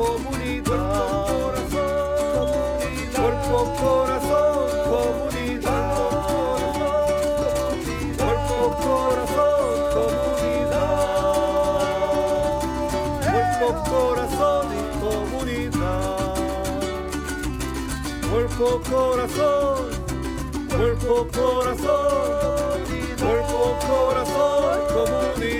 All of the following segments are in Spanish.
comunidad. Cuerpo, corazón, comunidad. Cuerpo, corazón, comunidad. Cuerpo, corazón y comunidad. Cuerpo, corazón, cuerpo, corazón, cuerpo, corazón, comunidad.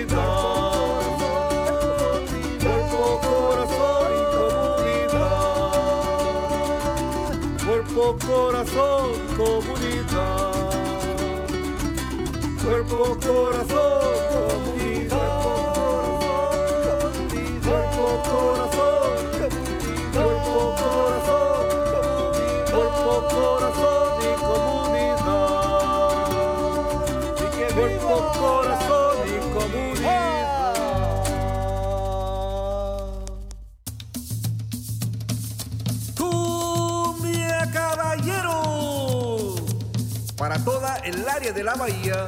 Para toda el área de la bahía,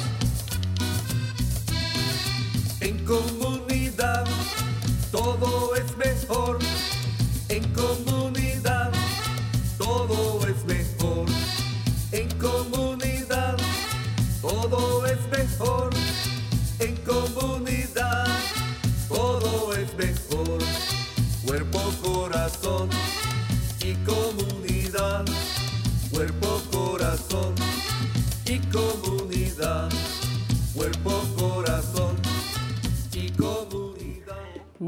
Cuerpo, corazón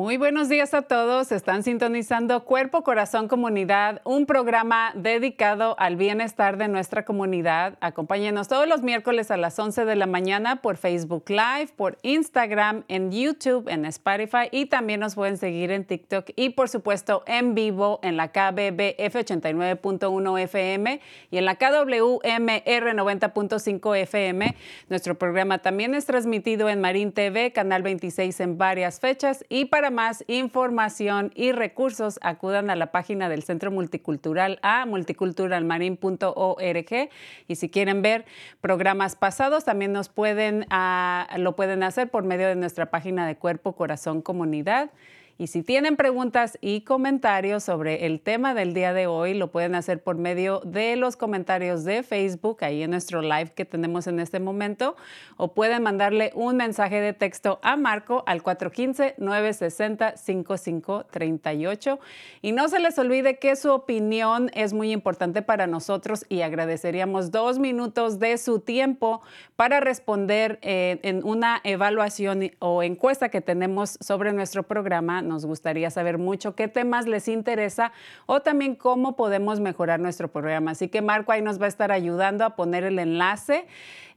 Muy buenos días a todos. Están sintonizando Cuerpo, Corazón, Comunidad, un programa dedicado al bienestar de nuestra comunidad. Acompáñenos todos los miércoles a las 11 de la mañana por Facebook Live, por Instagram, en YouTube, en Spotify y también nos pueden seguir en TikTok y por supuesto en vivo en la KBBF 89.1 FM y en la KWMR 90.5 FM. Nuestro programa también es transmitido en Marín TV, Canal 26 en varias fechas y para más información y recursos acudan a la página del Centro Multicultural a multiculturalmarin.org y si quieren ver programas pasados también nos pueden ah, lo pueden hacer por medio de nuestra página de Cuerpo Corazón Comunidad. Y si tienen preguntas y comentarios sobre el tema del día de hoy, lo pueden hacer por medio de los comentarios de Facebook, ahí en nuestro live que tenemos en este momento, o pueden mandarle un mensaje de texto a Marco al 415-960-5538. Y no se les olvide que su opinión es muy importante para nosotros y agradeceríamos dos minutos de su tiempo para responder eh, en una evaluación o encuesta que tenemos sobre nuestro programa nos gustaría saber mucho qué temas les interesa o también cómo podemos mejorar nuestro programa. Así que Marco ahí nos va a estar ayudando a poner el enlace.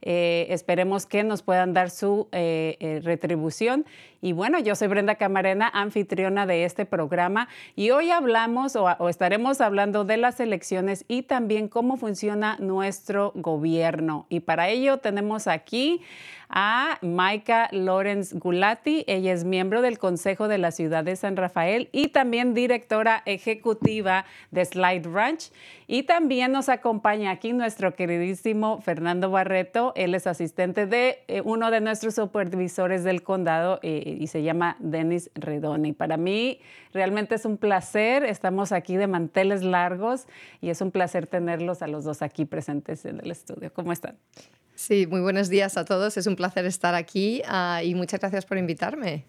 Eh, esperemos que nos puedan dar su eh, eh, retribución. Y bueno, yo soy Brenda Camarena, anfitriona de este programa, y hoy hablamos o, o estaremos hablando de las elecciones y también cómo funciona nuestro gobierno. Y para ello tenemos aquí a Maika Lorenz Gulati. Ella es miembro del Consejo de la Ciudad de San Rafael y también directora ejecutiva de Slide Ranch. Y también nos acompaña aquí nuestro queridísimo Fernando Barreto. Él es asistente de eh, uno de nuestros supervisores del condado eh, y se llama Denis Redoni. Para mí realmente es un placer. Estamos aquí de manteles largos y es un placer tenerlos a los dos aquí presentes en el estudio. ¿Cómo están? Sí, muy buenos días a todos. Es un placer estar aquí uh, y muchas gracias por invitarme.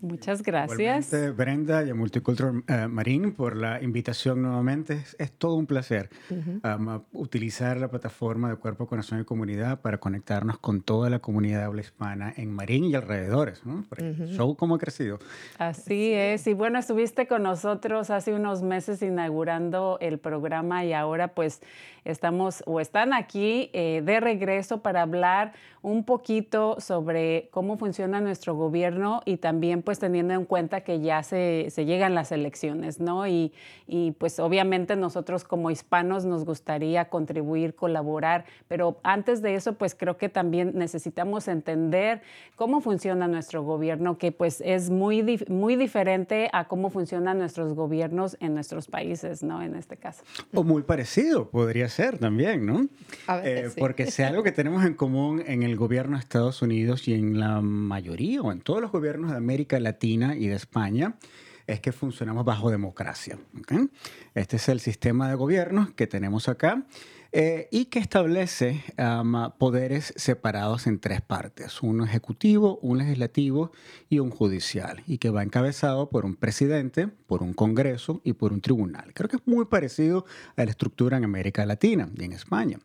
Muchas gracias. Igualmente, Brenda y a Multicultural uh, Marín por la invitación nuevamente. Es, es todo un placer uh -huh. um, utilizar la plataforma de Cuerpo, Corazón y Comunidad para conectarnos con toda la comunidad habla hispana en Marín y alrededores. ¿no? Uh -huh. show cómo ha crecido. Así es. Y bueno, estuviste con nosotros hace unos meses inaugurando el programa y ahora pues estamos o están aquí eh, de regreso para hablar un poquito sobre cómo funciona nuestro gobierno y también pues teniendo en cuenta que ya se, se llegan las elecciones, ¿no? Y, y, pues obviamente nosotros como hispanos nos gustaría contribuir, colaborar, pero antes de eso pues creo que también necesitamos entender cómo funciona nuestro gobierno, que pues es muy, muy diferente a cómo funcionan nuestros gobiernos en nuestros países, ¿no? En este caso. O muy parecido, podría ser también, ¿no? A veces Eh, sí. Porque si algo que tenemos en común en el gobierno de Estados Unidos y en la mayoría o en todos los gobiernos de América Latina y de España es que funcionamos bajo democracia. Este es el sistema de gobierno que tenemos acá eh, y que establece um, poderes separados en tres partes, uno ejecutivo, un legislativo y un judicial, y que va encabezado por un presidente, por un congreso y por un tribunal. Creo que es muy parecido a la estructura en América Latina y en España.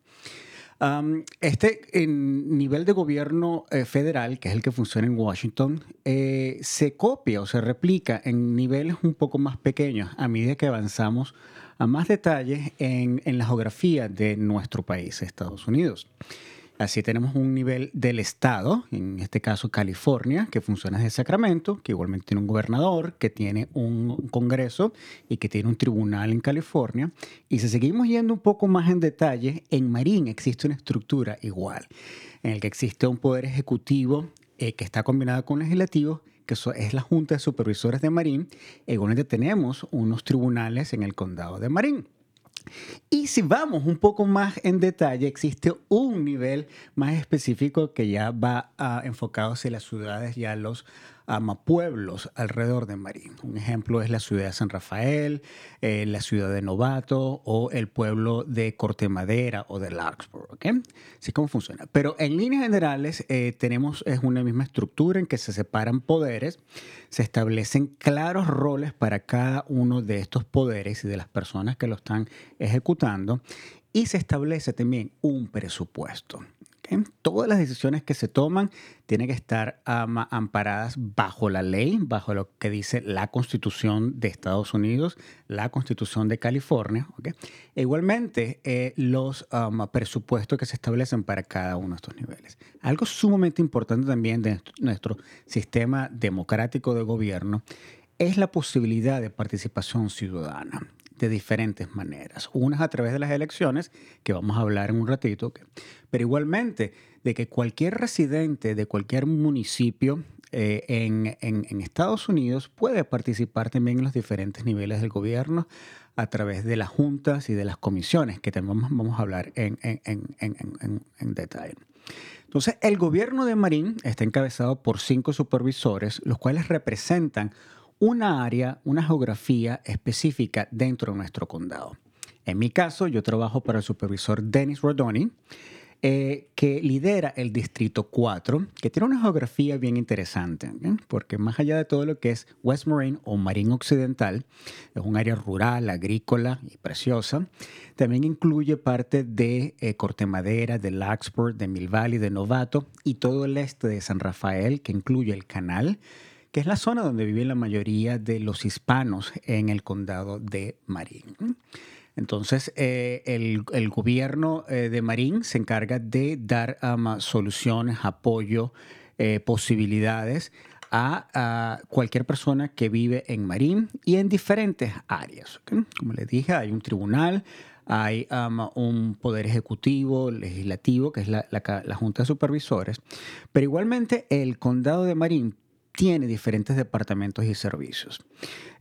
Este en nivel de gobierno eh, federal, que es el que funciona en Washington, eh, se copia o se replica en niveles un poco más pequeños a medida que avanzamos a más detalles en, en la geografía de nuestro país, Estados Unidos. Así tenemos un nivel del Estado, en este caso California, que funciona desde Sacramento, que igualmente tiene un gobernador, que tiene un Congreso y que tiene un tribunal en California. Y si seguimos yendo un poco más en detalle, en Marín existe una estructura igual, en el que existe un poder ejecutivo eh, que está combinado con legislativo, que es la Junta de Supervisores de Marín. Igualmente tenemos unos tribunales en el condado de Marín. Y si vamos un poco más en detalle, existe un nivel más específico que ya va ah, enfocado hacia las ciudades y a los ama, pueblos alrededor de Marín. Un ejemplo es la ciudad de San Rafael, eh, la ciudad de Novato o el pueblo de Corte Madera o de Larkspur. ¿ok? Así como funciona. Pero en líneas generales eh, tenemos es una misma estructura en que se separan poderes, se establecen claros roles para cada uno de estos poderes y de las personas que lo están ejecutando y se establece también un presupuesto. ¿Ok? Todas las decisiones que se toman tienen que estar amparadas bajo la ley, bajo lo que dice la Constitución de Estados Unidos, la Constitución de California. E igualmente, eh, los ama, presupuestos que se establecen para cada uno de estos niveles. Algo sumamente importante también de nuestro sistema democrático de gobierno es la posibilidad de participación ciudadana de diferentes maneras. Unas a través de las elecciones, que vamos a hablar en un ratito, pero igualmente de que cualquier residente de cualquier municipio eh, en, en- Estados Unidos puede participar también en los diferentes niveles del gobierno a través de las juntas y de las comisiones, que también vamos, a hablar en- en detalle. Entonces, el gobierno de Marín está encabezado por cinco supervisores, los cuales representan una área, una geografía específica dentro de nuestro condado. En mi caso, yo trabajo para el supervisor Dennis Rodoni, eh, que lidera el Distrito 4, que tiene una geografía bien interesante, porque más allá de todo lo que es West Marine o Marín Occidental, es un área rural, agrícola y preciosa, también incluye parte de eh, Corte Madera, de Larkspur, de Mill Valley, de Novato y todo el este de San Rafael, que incluye el canal, que es la zona donde viven la mayoría de los hispanos en el condado de Marín. Entonces, eh, el, gobierno eh, de Marín se encarga de dar um, soluciones, apoyo, eh, posibilidades a, cualquier persona que vive en Marín y en diferentes áreas. Como les dije, hay un tribunal, hay um, un poder ejecutivo, legislativo, que es la, la Junta de Supervisores, pero igualmente el condado de Marín tiene diferentes departamentos y servicios.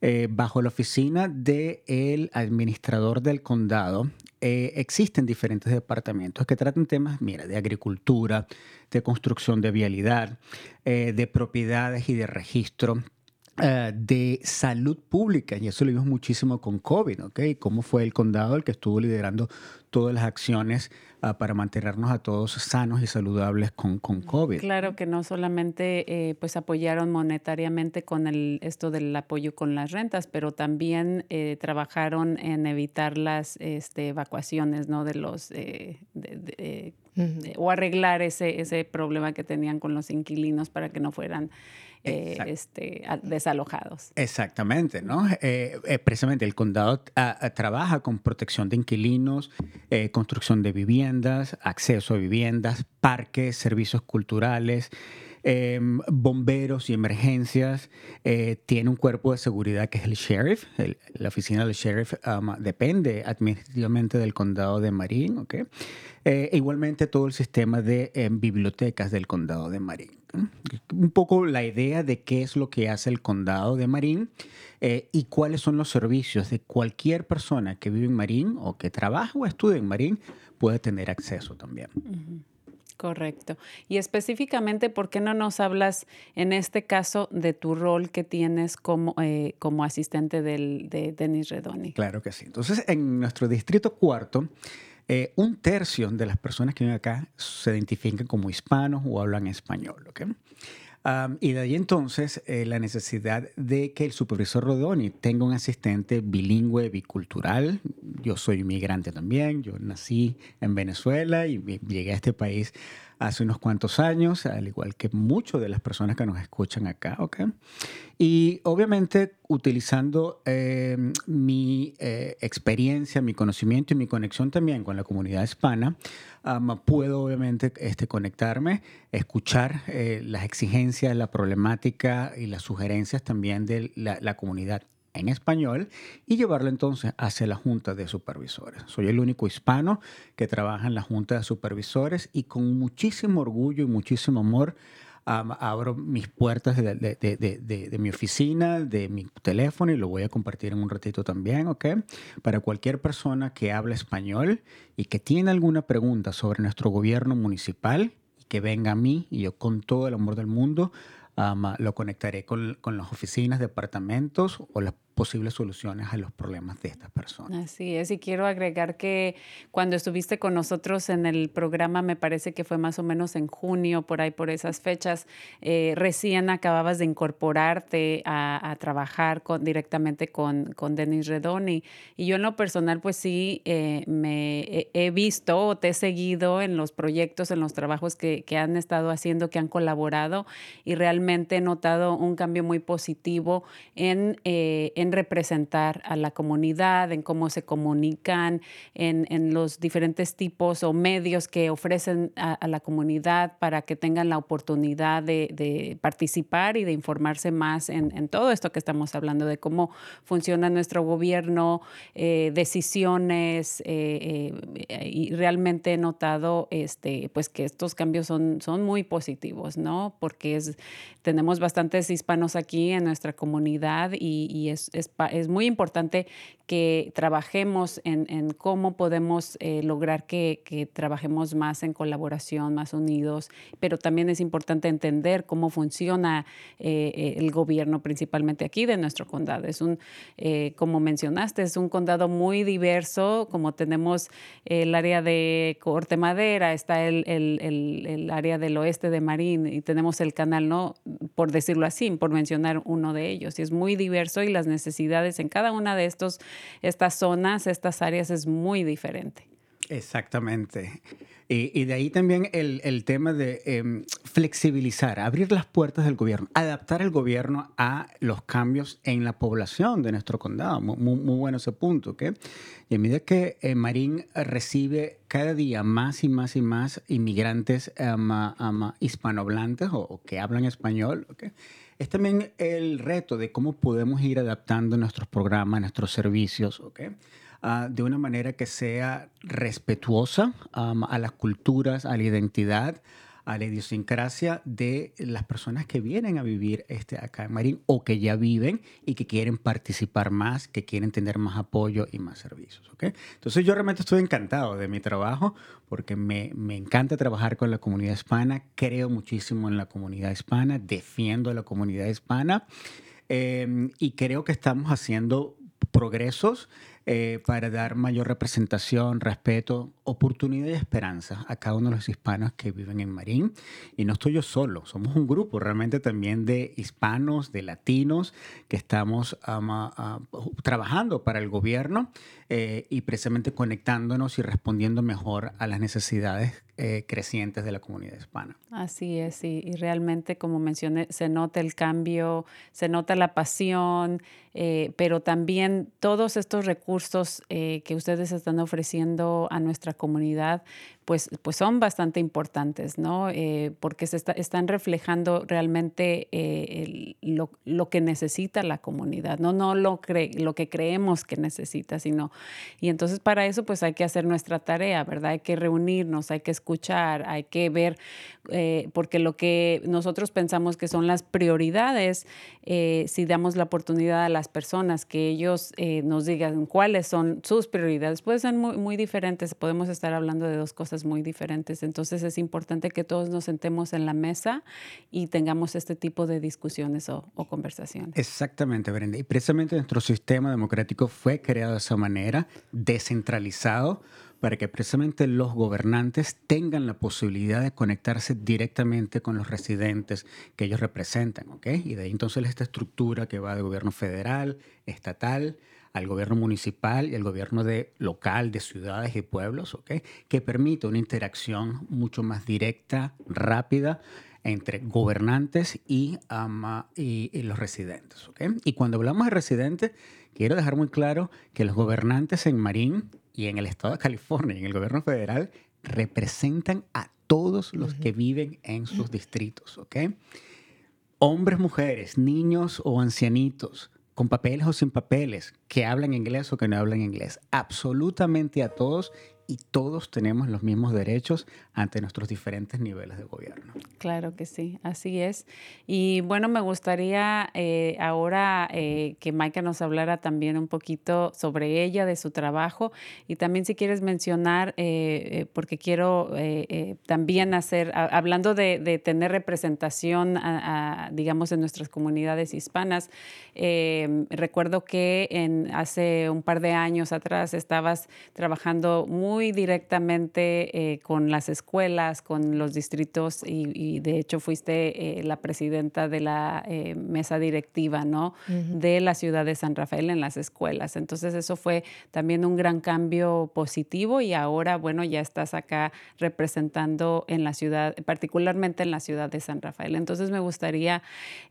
Eh, bajo la oficina del administrador del condado eh, existen diferentes departamentos que tratan temas, mira, de agricultura, de construcción de vialidad, eh, de propiedades y de registro, de salud pública, y eso lo vimos muchísimo con COVID, ¿ok? Cómo fue el condado el que estuvo liderando todas las acciones ah, para mantenernos a todos sanos y saludables con, con COVID. Claro que no solamente eh, pues apoyaron monetariamente con el, esto del apoyo con las rentas, pero también eh, trabajaron en evitar las este, evacuaciones ¿no? de los eh, de- de- eh, o arreglar ese, ese problema que tenían con los inquilinos para que no fueran eh, este, desalojados. Exactamente, ¿no? Eh, eh, precisamente el condado ah, ah, trabaja con protección de inquilinos, construcción de viviendas, acceso a viviendas, parques, servicios culturales, em, bomberos y emergencias, eh, tiene un cuerpo de seguridad que es el sheriff. La oficina del sheriff um, depende administrativamente del condado de Marin. ¿ok? Eh, igualmente todo el sistema de em, bibliotecas del condado de Marin. ¿no? Un poco la idea de qué es lo que hace el condado de Marin eh, y cuáles son los servicios de cualquier persona que vive en Marín o que trabaja o estudia en Marín puede tener acceso también. Correcto. Y específicamente, ¿por qué no nos hablas en este caso de tu rol que tienes como, eh, como asistente del, de Denis Redoni? Claro que sí. Entonces, en nuestro distrito cuarto, eh, un tercio de las personas que viven acá se identifican como hispanos o hablan español. ¿ok? Am, y de ahí entonces eh, la necesidad de que el supervisor Rodoni tenga un asistente bilingüe, bicultural. Yo soy inmigrante también, yo nací en Venezuela y llegué a este país hace unos cuantos años, al igual que muchas de las personas que nos escuchan acá, ¿ok? Y obviamente utilizando eh, mi eh, experiencia, mi conocimiento y mi conexión también con la comunidad hispana, am, puedo obviamente este, conectarme, escuchar eh, las exigencias, la problemática y las sugerencias también de la, la comunidad en español y llevarlo entonces hacia la Junta de Supervisores. Soy el único hispano que trabaja en la Junta de Supervisores y con muchísimo orgullo y muchísimo amor am, abro mis puertas de mi oficina, de mi teléfono y lo voy a compartir en un ratito también, ¿ok? Para cualquier persona que habla español y que tiene alguna pregunta sobre nuestro gobierno municipal, que venga a mí y yo con todo el amor del mundo am, lo conectaré con, con las oficinas, departamentos o las posibles soluciones a los problemas de estas personas. Así es, y quiero agregar que cuando estuviste con nosotros en el programa, me parece que fue más o menos en junio, por ahí por esas fechas, eh, recién acababas de incorporarte a, trabajar directamente con, con Denis Redoni. Y yo en lo personal, pues sí, eh, me he, visto o te he seguido en los proyectos, en los trabajos que, que han estado haciendo, que han colaborado, y realmente he notado un cambio muy positivo en, eh, en representar a la comunidad, en cómo se comunican, en, en los diferentes tipos o medios que ofrecen a, la comunidad para que tengan la oportunidad de, de participar y de informarse más en, en todo esto que estamos hablando, de cómo funciona nuestro gobierno, eh, decisiones, eh, eh, y realmente he notado este, pues que estos cambios son, son muy positivos, ¿no? Porque es, tenemos bastantes hispanos aquí en nuestra comunidad y es, es, muy importante que trabajemos en, cómo podemos eh, lograr que, trabajemos más en colaboración, más unidos, pero también es importante entender cómo funciona eh, eh, el gobierno, principalmente aquí de nuestro condado. Es un, como mencionaste, es un condado muy diverso, como tenemos el área de Corte Madera, está el, el- el- el área del oeste de Marín y tenemos el canal, ¿no? Por decirlo así, por mencionar uno de ellos. Y es muy diverso y las necesidades en cada una de estos, estas zonas, estas áreas es muy diferente. Exactamente. Y, y de ahí también el, el tema de em, flexibilizar, abrir las puertas del gobierno, adaptar el gobierno a los cambios en la población de nuestro condado. Muy, muy- muy bueno ese punto. ¿ok? Y a medida que eh, Marín recibe cada día más y más y más inmigrantes em, em, hispanohablantes o, o que hablan español, ¿ok? es también el reto de cómo podemos ir adaptando nuestros programas, nuestros servicios, ¿ok? Ah, de una manera que sea respetuosa a las culturas, a la identidad, a la idiosincrasia de las personas que vienen a vivir este, acá en Marín o que ya viven y que quieren participar más, que quieren tener más apoyo y más servicios. ¿ok? Entonces yo realmente estoy encantado de mi trabajo porque me, me encanta trabajar con la comunidad hispana, creo muchísimo en la comunidad hispana, defiendo a la comunidad hispana eh, y creo que estamos haciendo progresos eh, para dar mayor representación, respeto, oportunidad y esperanza a cada uno de los hispanos que viven en Marín. Y no estoy yo solo, somos un grupo realmente también de hispanos, de latinos, que estamos um, uh, trabajando para el gobierno eh, y precisamente conectándonos y respondiendo mejor a las necesidades eh, crecientes de la comunidad hispana. Así es, y, y realmente, como mencioné, se nota el cambio, se nota la pasión, eh, pero también todos estos recursos eh, que ustedes están ofreciendo a nuestra comunidad pues, pues son bastante importantes, ¿no? Eh, porque se están reflejando realmente eh, lo, lo, que necesita la comunidad, no, no lo, lo que creemos que necesita, sino... Y entonces para eso pues hay que hacer nuestra tarea, ¿verdad? Hay que reunirnos, hay que escuchar, hay que ver, eh, porque lo que nosotros pensamos que son las prioridades, si damos la oportunidad a las personas que ellos nos digan cuáles son sus prioridades, pueden ser muy, muy diferentes, podemos estar hablando de dos cosas muy diferentes. Entonces es importante que todos nos sentemos en la mesa y tengamos este tipo de discusiones o, conversaciones. Exactamente, Brenda. Y precisamente nuestro sistema democrático fue creado de esa manera, descentralizado, para que precisamente los gobernantes tengan la posibilidad de conectarse directamente con los residentes que ellos representan, ¿ok? Y de ahí entonces esta estructura que va de gobierno federal, estatal, al gobierno municipal y al gobierno de local de ciudades y pueblos, ¿okay? que permite una interacción mucho más directa, rápida entre gobernantes y, y, los residentes. ¿okay? Y cuando hablamos de residentes, quiero dejar muy claro que los gobernantes en Marín y en el estado de California y en el gobierno federal representan a todos los que viven en sus distritos. Hombres, mujeres, niños o ancianitos, con papeles o sin papeles, que hablan inglés o que no hablan inglés, absolutamente a todos y todos tenemos los mismos derechos ante nuestros diferentes niveles de gobierno. Claro que sí, así es. Y bueno, me gustaría eh, ahora eh, que Maika nos hablara también un poquito sobre ella, de su trabajo, y también si quieres mencionar, eh, porque quiero también hacer, hablando de, tener representación, digamos, en nuestras comunidades hispanas, recuerdo que en, hace un par de años atrás estabas trabajando muy directamente con las escuelas, con los distritos y, de hecho fuiste eh, la presidenta de la eh, mesa directiva ¿no? de la ciudad de San Rafael en las escuelas. Entonces eso fue también un gran cambio positivo y ahora, bueno, ya estás acá representando en la ciudad, particularmente en la ciudad de San Rafael. Entonces me gustaría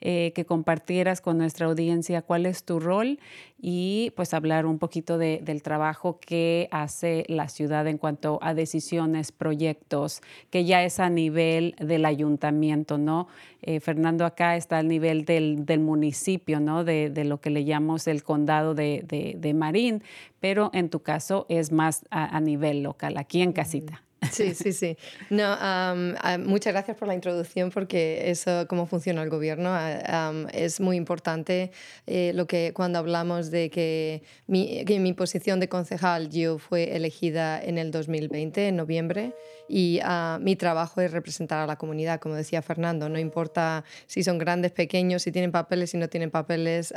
eh, que compartieras con nuestra audiencia cuál es tu rol y pues hablar un poquito del trabajo que hace la ciudad en cuanto a decisiones, proyectos, que ya es a nivel del ayuntamiento, ¿no? Eh, Fernando acá está al nivel del, municipio, ¿no? De, lo que le llamamos el condado de, Marín, pero en tu caso es más a nivel local, aquí en casita. Sí, sí, sí. No, ah, muchas gracias por la introducción porque eso, cómo funciona el gobierno, ah, es muy importante. Eh, lo que cuando hablamos de que mi, mi posición de concejal yo fue elegida en el 2020, en noviembre, y mi trabajo es representar a la comunidad, como decía Fernando, no importa si son grandes, pequeños, si tienen papeles, si no tienen papeles,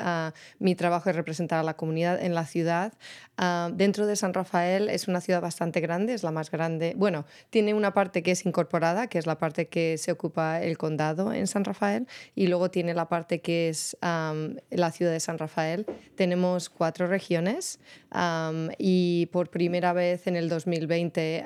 mi trabajo es representar a la comunidad en la ciudad. Uh, dentro de San Rafael es una ciudad bastante grande, es la más grande, bueno, tiene una parte que es incorporada, que es la parte que se ocupa el condado en San Rafael, y luego tiene la parte que es la ciudad de San Rafael. Tenemos cuatro regiones um, y por primera vez en el 2020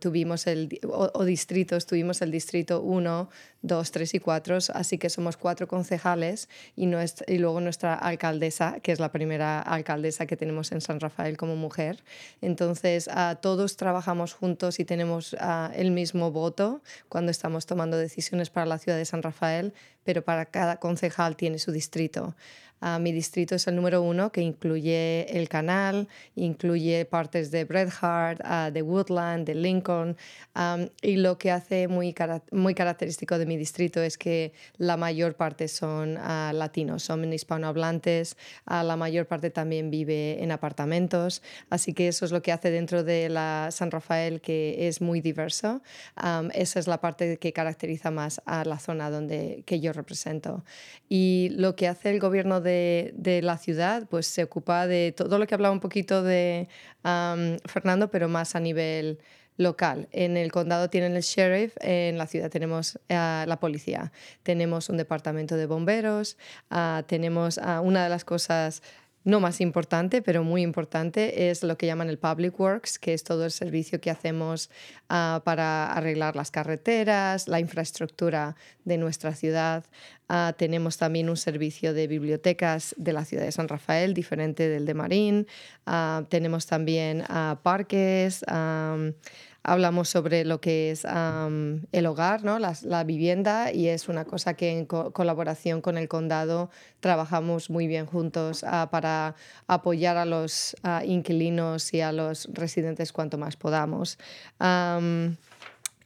tuvimos el o, distritos, tuvimos el distrito 1, 2, 3 y 4, así que somos cuatro concejales y, y luego nuestra alcaldesa, que es la primera alcaldesa que tenemos en San Rafael como mujer. Entonces, todos trabajamos juntos y tenemos el mismo voto cuando estamos tomando decisiones para la ciudad de San Rafael, pero para cada concejal tiene su distrito. Uh, mi distrito es el número uno, que incluye el canal, incluye partes de Bret Hart, uh, de Woodland, de Lincoln. Um, y lo que hace muy, muy característico de mi distrito es que la mayor parte son uh, latinos, son hispanohablantes. la mayor parte también vive en apartamentos. Así que eso es lo que hace dentro de la San Rafael, que es muy diverso. Um, esa es la parte que caracteriza más a la zona donde, que yo represento. Y lo que hace el gobierno de de, la ciudad, pues se ocupa de todo lo que hablaba un poquito de Fernando, pero más a nivel local. En el condado tienen el sheriff, en la ciudad tenemos eh, la policía, tenemos un departamento de bomberos, ah, tenemos ah, una de las cosas no más importante, pero muy importante, es lo que llaman el Public Works, que es todo el servicio que hacemos ah, para arreglar las carreteras, la infraestructura de nuestra ciudad. Ah, tenemos también un servicio de bibliotecas de la ciudad de San Rafael, diferente del de Marín. Ah, tenemos también parques. Hablamos sobre lo que es el hogar, ¿no? la, vivienda, y es una cosa que en colaboración con el condado trabajamos muy bien juntos para apoyar a los inquilinos y a los residentes cuanto más podamos.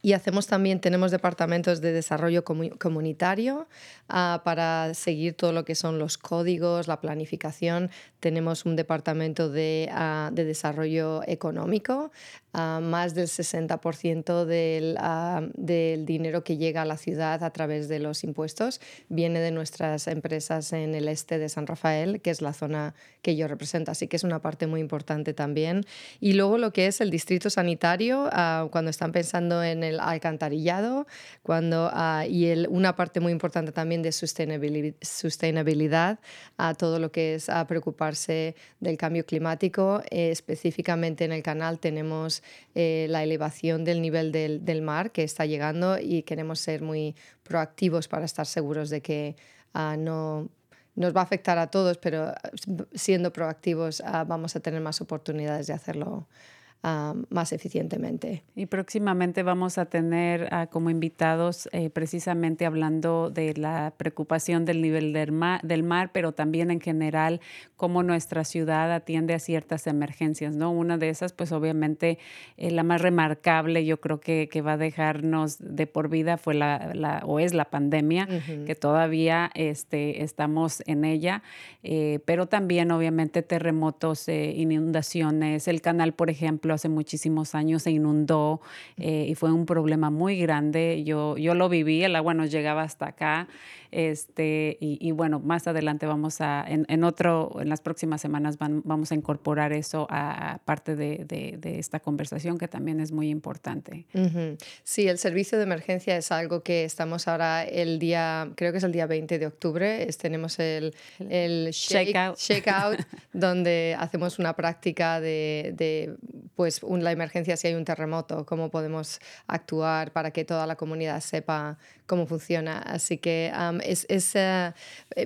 Y hacemos también, tenemos departamentos de desarrollo comunitario ah, para seguir todo lo que son los códigos, la planificación. Tenemos un departamento de, ah, de desarrollo económico. Ah, más del 60% del, del dinero que llega a la ciudad a través de los impuestos viene de nuestras empresas en el este de San Rafael, que es la zona que yo represento. Así que es una parte muy importante también. Y luego lo que es el distrito sanitario, cuando están pensando en el alcantarillado cuando, uh, y el, una parte muy importante también de sostenibilidad, a todo lo que es a preocuparse del cambio climático. Eh, específicamente en el canal tenemos eh, la elevación del nivel del, mar que está llegando y queremos ser muy proactivos para estar seguros de que no nos va a afectar a todos, pero siendo proactivos vamos a tener más oportunidades de hacerlo más eficientemente. Y próximamente vamos a tener como invitados eh, precisamente hablando de la preocupación del nivel del mar, del mar, pero también en general cómo nuestra ciudad atiende a ciertas emergencias, ¿no? Una de esas, pues obviamente eh, la más remarcable, yo creo que, que, va a dejarnos de por vida fue la, la o es la pandemia, que todavía este, estamos en ella, eh, pero también obviamente terremotos, inundaciones, el canal, por ejemplo, hace muchísimos años se inundó eh, y fue un problema muy grande. Yo, yo lo viví, el agua nos llegaba hasta acá. Este, y, bueno, más adelante vamos a, en, otro, en las próximas semanas vamos a incorporar eso a, parte de, de, esta conversación que también es muy importante. Sí, el servicio de emergencia es algo que estamos ahora el día, creo que es el día 20 de octubre, tenemos el, el shake, out, donde hacemos una práctica de, de pues un, la emergencia si hay un terremoto, cómo podemos actuar para que toda la comunidad sepa cómo funciona. Así que es, es eh,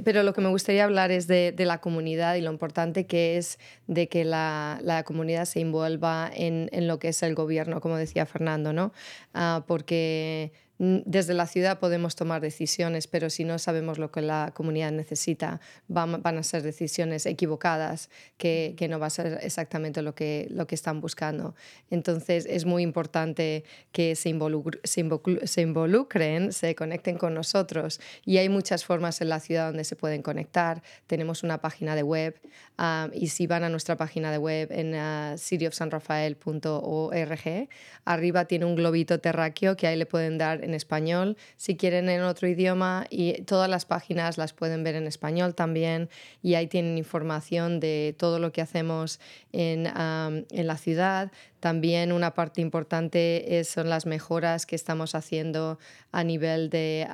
pero lo que me gustaría hablar es de, de, la comunidad y lo importante que es de que la, la comunidad se envuelva en, en, lo que es el gobierno, como decía Fernando, ¿no? Ah, porque desde la ciudad podemos tomar decisiones, pero si no sabemos lo que la comunidad necesita, van, van a ser decisiones equivocadas que, que, no va a ser exactamente lo que, lo que están buscando. Entonces es muy importante que se, se, involucren, se conecten con nosotros y hay muchas formas en la ciudad donde se pueden conectar. Tenemos una página de web ah, y si van a nuestra página de web en uh, cityofsanrafael.org, arriba tiene un globito terráqueo que ahí le pueden dar en español, si quieren en otro idioma y todas las páginas las pueden ver en español también y ahí tienen información de todo lo que hacemos en, en la ciudad. También una parte importante son las mejoras que estamos haciendo a nivel de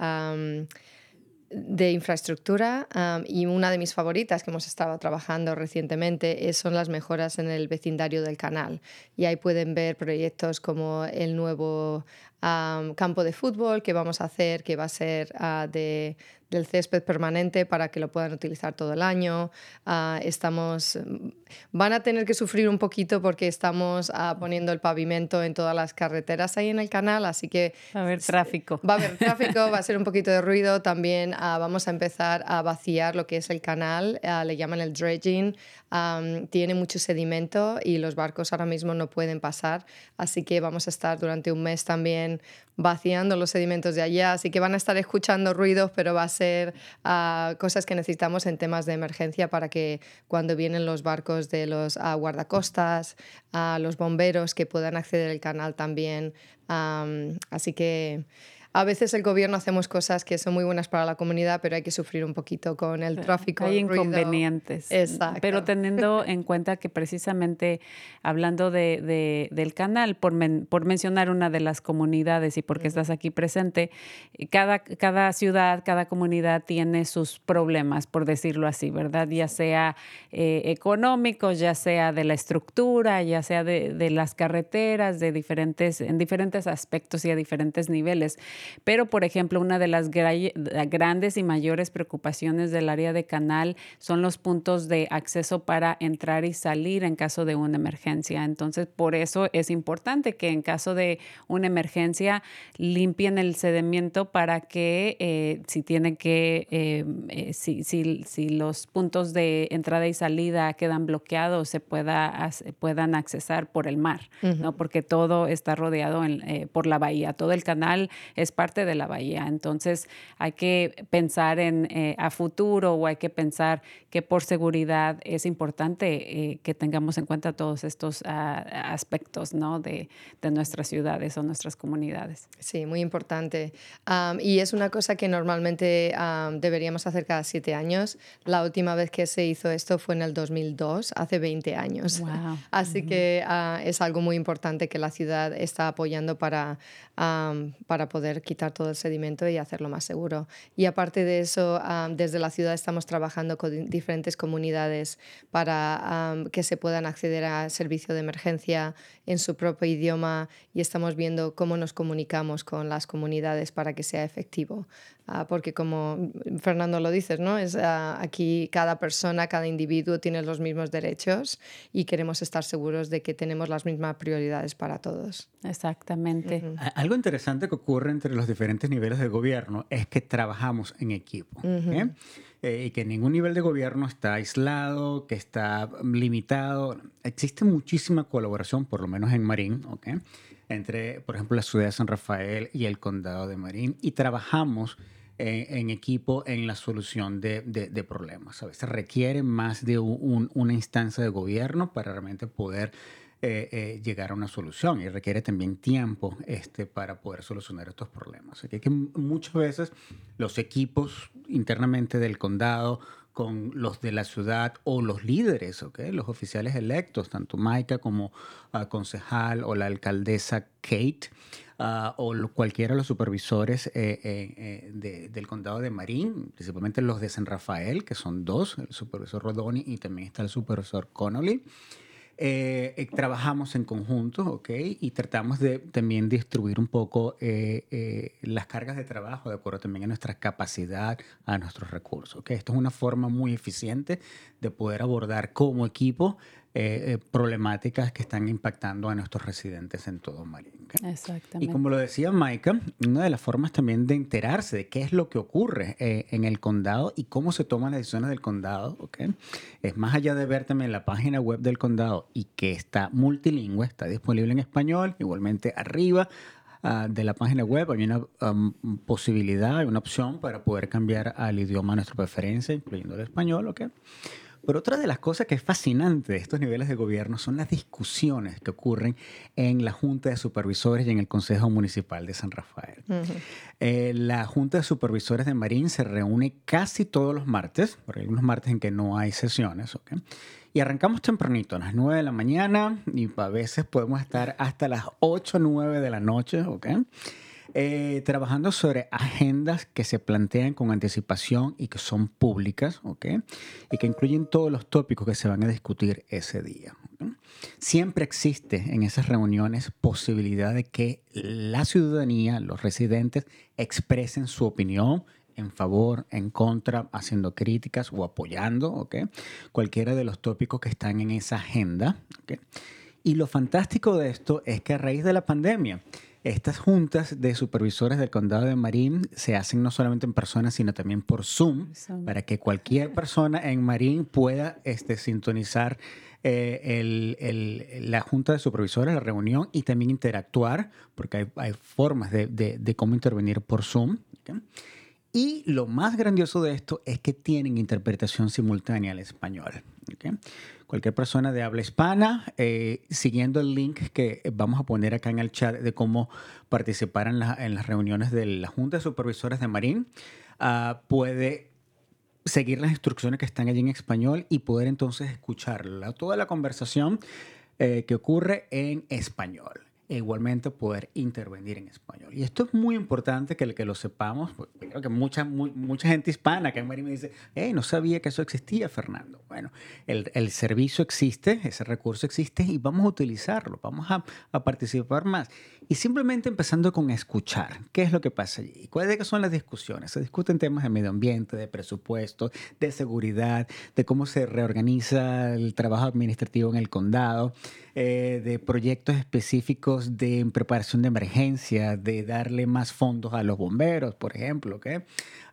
de infraestructura y una de mis favoritas que hemos estado trabajando recientemente son las mejoras en el vecindario del canal. Y ahí pueden ver proyectos como el nuevo campo de fútbol que vamos a hacer, que va a ser ah, de, del césped permanente para que lo puedan utilizar todo el año. Ah, estamos, van a tener que sufrir un poquito porque estamos ah, poniendo el pavimento en todas las carreteras ahí en el canal, así que... Va a haber tráfico. Va a haber tráfico, va a ser un poquito de ruido. También vamos a empezar a vaciar lo que es el canal, le llaman el dredging. Tiene mucho sedimento y los barcos ahora mismo no pueden pasar, así que vamos a estar durante un mes también vaciando los sedimentos de allá, así que van a estar escuchando ruidos, pero va a ser ah, cosas que necesitamos en temas de emergencia para que cuando vienen los barcos de los uh, guardacostas, a los bomberos que puedan acceder al canal también. así que a veces el gobierno hacemos cosas que son muy buenas para la comunidad, pero hay que sufrir un poquito con el tráfico. Hay inconvenientes. Exacto. Pero teniendo en cuenta que precisamente hablando de, del canal, por, por mencionar una de las comunidades y porque estás aquí presente, cada, cada ciudad, cada comunidad tiene sus problemas, por decirlo así, ¿verdad? Ya sea eh, económicos, ya sea de la estructura, ya sea de, de las carreteras, de diferentes, en diferentes aspectos y a diferentes niveles. Pero, por ejemplo, una de las grandes y mayores preocupaciones del área de canal son los puntos de acceso para entrar y salir en caso de una emergencia. Entonces, por eso es importante que en caso de una emergencia limpien el sedimento para que eh, si tienen que, eh, eh, si, si, si, los puntos de entrada y salida quedan bloqueados, se pueda, puedan accesar por el mar, ¿no? Porque todo está rodeado por la bahía, todo el canal es parte de la bahía. Entonces, hay que pensar en a futuro o hay que pensar que por seguridad es importante que tengamos en cuenta todos estos ah, aspectos, ¿no? De, de nuestras ciudades o nuestras comunidades. Sí, muy importante. y es una cosa que normalmente deberíamos hacer cada siete años. La última vez que se hizo esto fue en el 2002, hace 20 años. Así que ah, es algo muy importante que la ciudad está apoyando para, para poder quitar todo el sedimento y hacerlo más seguro. Y aparte de eso, desde la ciudad estamos trabajando con diferentes comunidades para que se puedan acceder a servicio de emergencia en su propio idioma y estamos viendo cómo nos comunicamos con las comunidades para que sea efectivo. Ah, porque como Fernando lo dices, ¿no? Es, ah, aquí cada persona, cada individuo tiene los mismos derechos y queremos estar seguros de que tenemos las mismas prioridades para todos. Exactamente. Algo interesante que ocurre entre los diferentes niveles de gobierno es que trabajamos en equipo. Eh, y que ningún nivel de gobierno está aislado, que está limitado. Existe muchísima colaboración, por lo menos en Marín, ¿okay? entre, por ejemplo, la ciudad de San Rafael y el condado de Marín, y trabajamos eh, en equipo en la solución de, de, problemas. A veces requiere más de una instancia de gobierno para realmente poder eh, eh, llegar a una solución y requiere también tiempo este, para poder solucionar estos problemas. Así que muchas veces los equipos internamente del condado con los de la ciudad o los líderes, ¿okay? los oficiales electos, tanto Maika como uh, concejal o la alcaldesa Kate, uh, o cualquiera de los supervisores eh, eh, eh, del condado de Marín, principalmente los de San Rafael, que son dos, el supervisor Rodoni y también está el supervisor Connolly. Eh, eh, trabajamos en conjunto, ¿ok? Y tratamos de también distribuir un poco eh, las cargas de trabajo de acuerdo también a nuestra capacidad, a nuestros recursos, ¿ok? Esto es una forma muy eficiente de poder abordar como equipo eh, eh, problemáticas que están impactando a nuestros residentes en todo Marín. Exactamente. Y como lo decía Maika, una de las formas también de enterarse de qué es lo que ocurre eh, en el condado y cómo se toman las decisiones del condado, ¿okay? es más allá de ver también la página web del condado y que está multilingüe, está disponible en español, igualmente arriba ah, de la página web hay una um, posibilidad, una opción para poder cambiar al idioma a nuestra preferencia, incluyendo el español, ¿ok? Pero otra de las cosas que es fascinante de estos niveles de gobierno son las discusiones que ocurren en la Junta de Supervisores y en el Consejo Municipal de San Rafael. Eh, la Junta de Supervisores de Marín se reúne casi todos los martes, porque hay unos martes en que no hay sesiones, ¿ok? Y arrancamos tempranito, a las 9 de la mañana, y a veces podemos estar hasta las 8 o 9 de la noche, ¿ok? Eh, trabajando sobre agendas que se plantean con anticipación y que son públicas, ¿ok? Y que incluyen todos los tópicos que se van a discutir ese día. Siempre existe en esas reuniones posibilidad de que la ciudadanía, los residentes, expresen su opinión en favor, en contra, haciendo críticas o apoyando, ¿ok? Cualquiera de los tópicos que están en esa agenda, ¿ok? Y lo fantástico de esto es que a raíz de la pandemia, estas juntas de supervisores del condado de Marín se hacen no solamente en persona, sino también por Zoom, para que cualquier persona en Marín pueda este, sintonizar eh, la junta de supervisores, la reunión y también interactuar, porque hay, formas de, cómo intervenir por Zoom. Y lo más grandioso de esto es que tienen interpretación simultánea al español. Cualquier persona de habla hispana, eh, siguiendo el link que vamos a poner acá en el chat de cómo participar en, las reuniones de la Junta de Supervisores de Marín, ah, puede seguir las instrucciones que están allí en español y poder entonces escuchar toda la conversación eh, que ocurre en español. E igualmente poder intervenir en español. Y esto es muy importante que, que lo sepamos, porque creo que mucha, mucha gente hispana que me dice, hey, no sabía que eso existía, Fernando. Bueno, el, el, servicio existe, ese recurso existe y vamos a utilizarlo, vamos a, a, participar más. Simplemente empezando con escuchar, ¿qué es lo que pasa allí? ¿Cuáles son las discusiones? Se discuten temas de medio ambiente, de presupuesto, de seguridad, de cómo se reorganiza el trabajo administrativo en el condado. Eh, de proyectos específicos de preparación de emergencia, de darle más fondos a los bomberos, por ejemplo,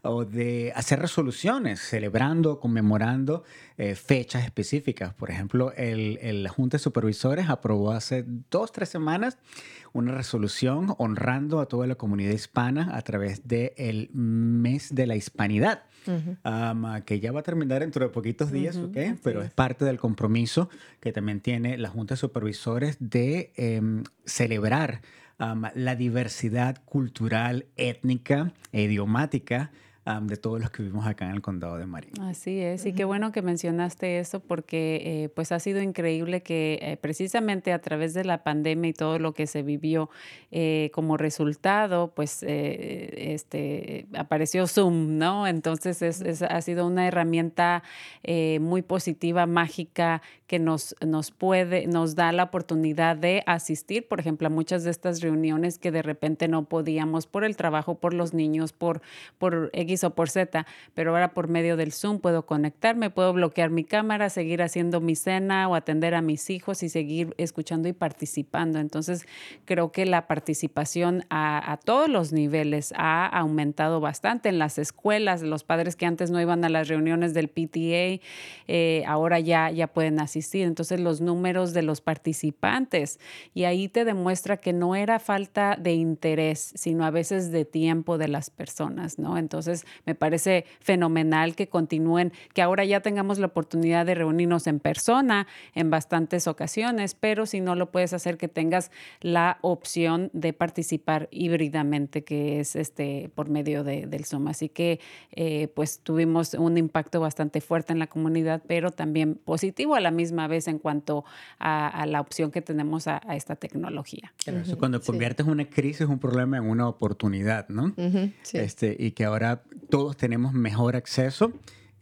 o de hacer resoluciones celebrando, conmemorando eh, fechas específicas. Por ejemplo, el, el, Junta de Supervisores aprobó hace dos, tres semanas una resolución honrando a toda la comunidad hispana a través del mes de la hispanidad que ya va a terminar dentro de poquitos días, pero es. parte del compromiso que también tiene la Junta de Supervisores de em, celebrar la diversidad cultural, étnica e idiomática de todos los que vivimos acá en el condado de Marín. Así es, y qué bueno que mencionaste eso porque eh, pues ha sido increíble que eh, precisamente a través de la pandemia y todo lo que se vivió eh, como resultado, pues este, apareció Zoom, ¿no? Entonces es, ha sido una herramienta muy positiva, mágica, que nos, nos puede, nos da la oportunidad de asistir, por ejemplo, a muchas de estas reuniones que de repente no podíamos por el trabajo, por los niños, por, por X o por Z, pero ahora por medio del Zoom puedo conectarme, puedo bloquear mi cámara, seguir haciendo mi cena o atender a mis hijos y seguir escuchando y participando. Entonces, creo que la participación a, todos los niveles ha aumentado bastante en las escuelas. Los padres que antes no iban a las reuniones del PTA, eh, ahora ya, ya pueden asistir. Entonces, los números de los participantes y ahí te demuestra que no era falta de interés, sino a veces de tiempo de las personas, ¿no? Entonces, me parece fenomenal que continúen, que ahora ya tengamos la oportunidad de reunirnos en persona en bastantes ocasiones, pero si no lo puedes hacer, que tengas la opción de participar híbridamente, que es este por medio de, del Zoom. Así que eh, pues tuvimos un impacto bastante fuerte en la comunidad, pero también positivo a la misma vez en cuanto a, la opción que tenemos a, esta tecnología. eso cuando conviertes una crisis, un problema en una oportunidad, ¿no? este, y que ahora todos tenemos mejor acceso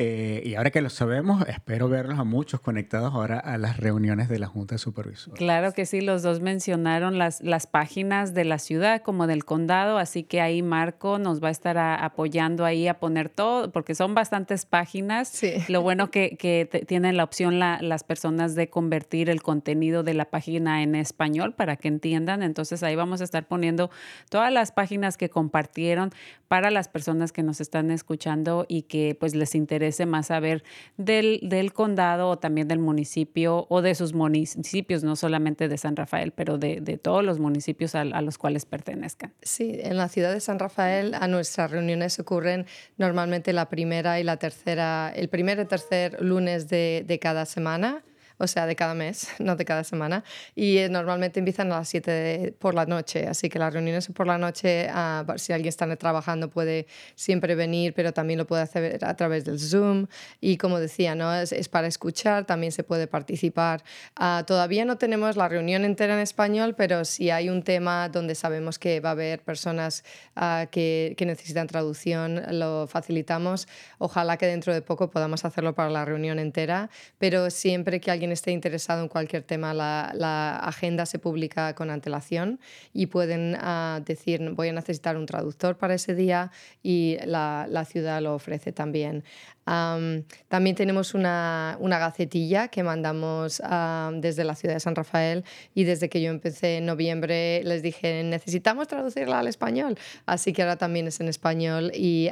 eh, y ahora que lo sabemos, espero verlos a muchos conectados ahora a las reuniones de la Junta de Supervisores. Claro que sí, los dos mencionaron las, las páginas de la ciudad como del condado, así que ahí Marco nos va a estar apoyando ahí a poner todo, porque son bastantes páginas. Sí. Lo bueno que, que tienen la opción las personas de convertir el contenido de la página en español para que entiendan. Entonces ahí vamos a estar poniendo todas las páginas que compartieron para las personas que nos están escuchando y que pues les interesa más saber del, del condado o también del municipio o de sus municipios, no solamente de San Rafael, pero de, de todos los municipios a, a, los cuales pertenezcan. Sí, en la ciudad de San Rafael a nuestras reuniones ocurren normalmente la primera y la tercera, el primer y tercer lunes de, de cada semana o sea, de cada mes, no de cada semana. Y eh, normalmente empiezan a las 7 por la noche, así que las reuniones por la noche, ah, si alguien está trabajando puede siempre venir, pero también lo puede hacer a través del Zoom. Y como decía, ¿no? es, para escuchar, también se puede participar. Ah, todavía no tenemos la reunión entera en español, pero si hay un tema donde sabemos que va a haber personas ah, que, que necesitan traducción, lo facilitamos. Ojalá que dentro de poco podamos hacerlo para la reunión entera, pero siempre que alguien esté interesado en cualquier tema, la, agenda se publica con antelación y pueden ah, decir voy a necesitar un traductor para ese día y la ciudad lo ofrece también también tenemos una, una, gacetilla que mandamos desde la ciudad de San Rafael y desde que yo empecé en noviembre les dije necesitamos traducirla al español, así que ahora también es en español y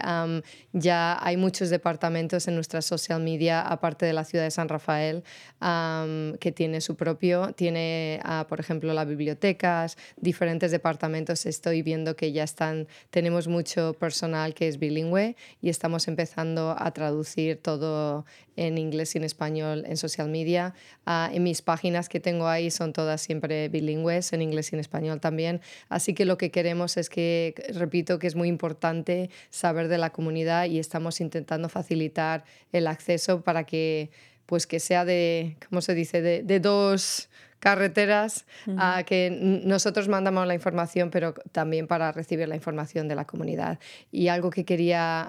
ya hay muchos departamentos en nuestra social media aparte de la ciudad de San Rafael que tiene su propio, tiene ah, por ejemplo las bibliotecas, diferentes departamentos, estoy viendo que ya están, tenemos mucho personal que es bilingüe y estamos empezando a traducir todo en inglés y en español en social media. Ah, en mis páginas que tengo ahí son todas siempre bilingües, en inglés y en español también. Así que lo que queremos es que, repito, que es muy importante saber de la comunidad y estamos intentando facilitar el acceso para que, pues que sea de, ¿cómo se dice?, de, de dos carreteras, a que nosotros mandamos la información, pero también para recibir la información de la comunidad. Y algo que quería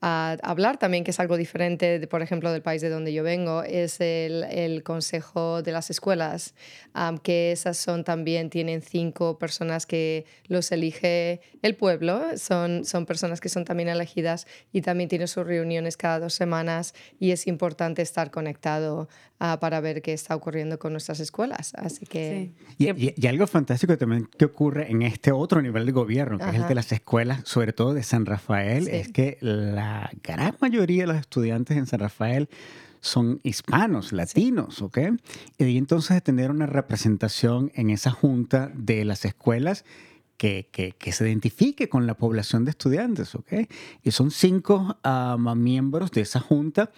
a hablar también, que es algo diferente, por ejemplo, del país de donde yo vengo, es el, el Consejo de las Escuelas, que esas son también, tienen cinco personas que los elige el pueblo, son, son personas que son también elegidas y también tienen sus reuniones cada dos semanas y es importante estar conectado uh, para ver qué está ocurriendo con nuestras escuelas. Así que... Y, y, y, algo fantástico también que ocurre en este otro nivel de gobierno, que Ajá. es el de las escuelas, sobre todo de San Rafael, sí. es que la gran mayoría de los estudiantes en San Rafael son hispanos, latinos, ¿ok? Y entonces tener una representación en esa junta de las escuelas que, que, que, se identifique con la población de estudiantes, ¿ok? Y son cinco um, miembros de esa junta,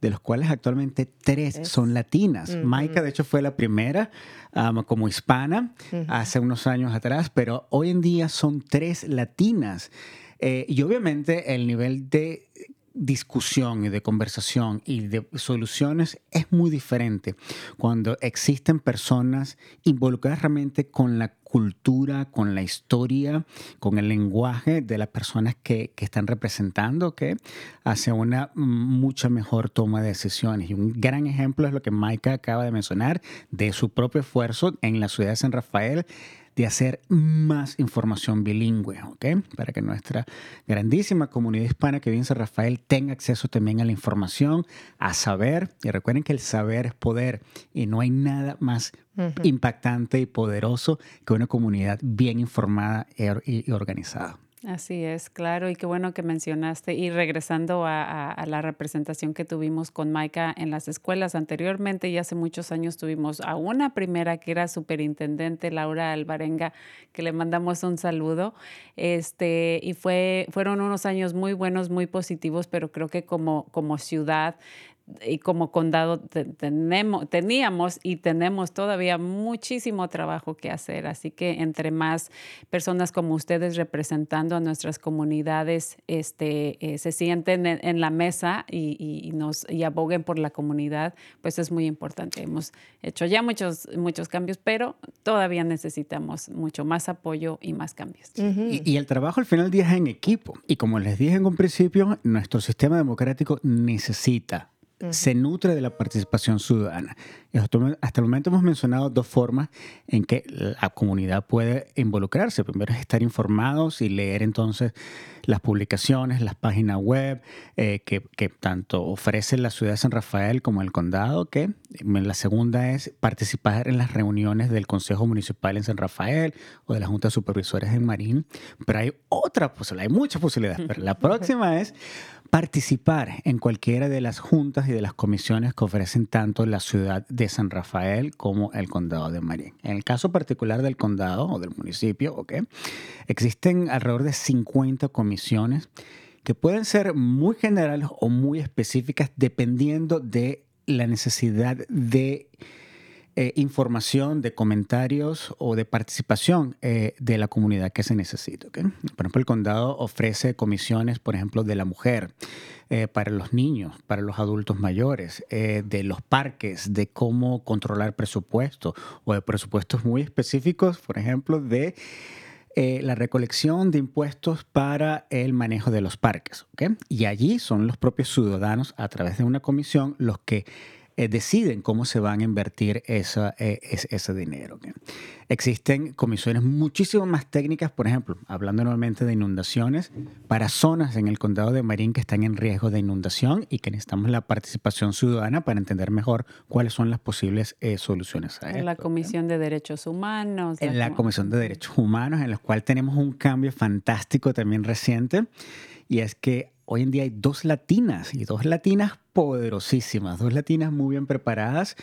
de los cuales actualmente tres es. son latinas. Uh -huh. Maika, de hecho, fue la primera um, como hispana uh -huh. hace unos años atrás, pero hoy en día son tres latinas. Eh, y obviamente el nivel de discusión y de conversación y de soluciones es muy diferente cuando existen personas involucradas realmente con la cultura, con la historia, con el lenguaje de las personas que, están representando, que hace una mucha mejor toma de decisiones. Y un gran ejemplo es lo que Maika acaba de mencionar de su propio esfuerzo en la ciudad de San Rafael de hacer más información bilingüe, ¿ok? Para que nuestra grandísima comunidad hispana que vive en San Rafael tenga acceso también a la información, a saber. Y recuerden que el saber es poder y no hay nada más uh -huh. impactante y poderoso que una comunidad bien informada y organizada. Así es, claro, y qué bueno que mencionaste. Y regresando a, a, a, la representación que tuvimos con Maika en las escuelas anteriormente, y hace muchos años tuvimos a una primera que era superintendente, Laura Alvarenga, que le mandamos un saludo. Este, y fue, fueron unos años muy buenos, muy positivos, pero creo que como, como ciudad y como condado tenemos, teníamos y tenemos todavía muchísimo trabajo que hacer. Así que entre más personas como ustedes representando a nuestras comunidades este, eh, se sienten en, en la mesa y, y, nos, y aboguen por la comunidad, pues es muy importante. Hemos hecho ya muchos, muchos cambios, pero todavía necesitamos mucho más apoyo y más cambios. Uh -huh. y, y el trabajo al final del día es en equipo. Y como les dije en un principio, nuestro sistema democrático necesita Uh -huh. se nutre de la participación ciudadana. Hasta el momento hemos mencionado dos formas en que la comunidad puede involucrarse. Primero es estar informados y leer entonces las publicaciones, las páginas web eh, que, que, tanto ofrece la ciudad de San Rafael como el condado. Que la segunda es participar en las reuniones del Consejo Municipal en San Rafael o de la Junta de Supervisores en Marín. Pero hay otra posibilidad, hay muchas posibilidades. Pero la próxima es participar en cualquiera de las juntas y de las comisiones que ofrecen tanto la ciudad de San Rafael como el condado de Marín. En el caso particular del condado o del municipio, existen alrededor de 50 comisiones que pueden ser muy generales o muy específicas dependiendo de la necesidad de eh, información, de comentarios o de participación eh, de la comunidad que se necesita. Por ejemplo, el condado ofrece comisiones, por ejemplo, de la mujer, eh, para los niños, para los adultos mayores, de los parques, de cómo controlar presupuestos o de presupuestos muy específicos, por ejemplo, de la recolección de impuestos para el manejo de los parques. Y allí son los propios ciudadanos, a través de una comisión, los que eh, deciden cómo se van a invertir esa, eh, ese, ese, dinero. ¿okay? Existen comisiones muchísimo más técnicas, por ejemplo, hablando nuevamente de inundaciones, para zonas en el condado de Marín que están en riesgo de inundación y que necesitamos la participación ciudadana para entender mejor cuáles son las posibles eh, soluciones a En la Comisión de Derechos Humanos. En la Comisión de Derechos Humanos, en la cual tenemos un cambio fantástico también reciente, y es que hoy en día hay dos latinas y dos latinas poderosísimas, dos latinas muy bien preparadas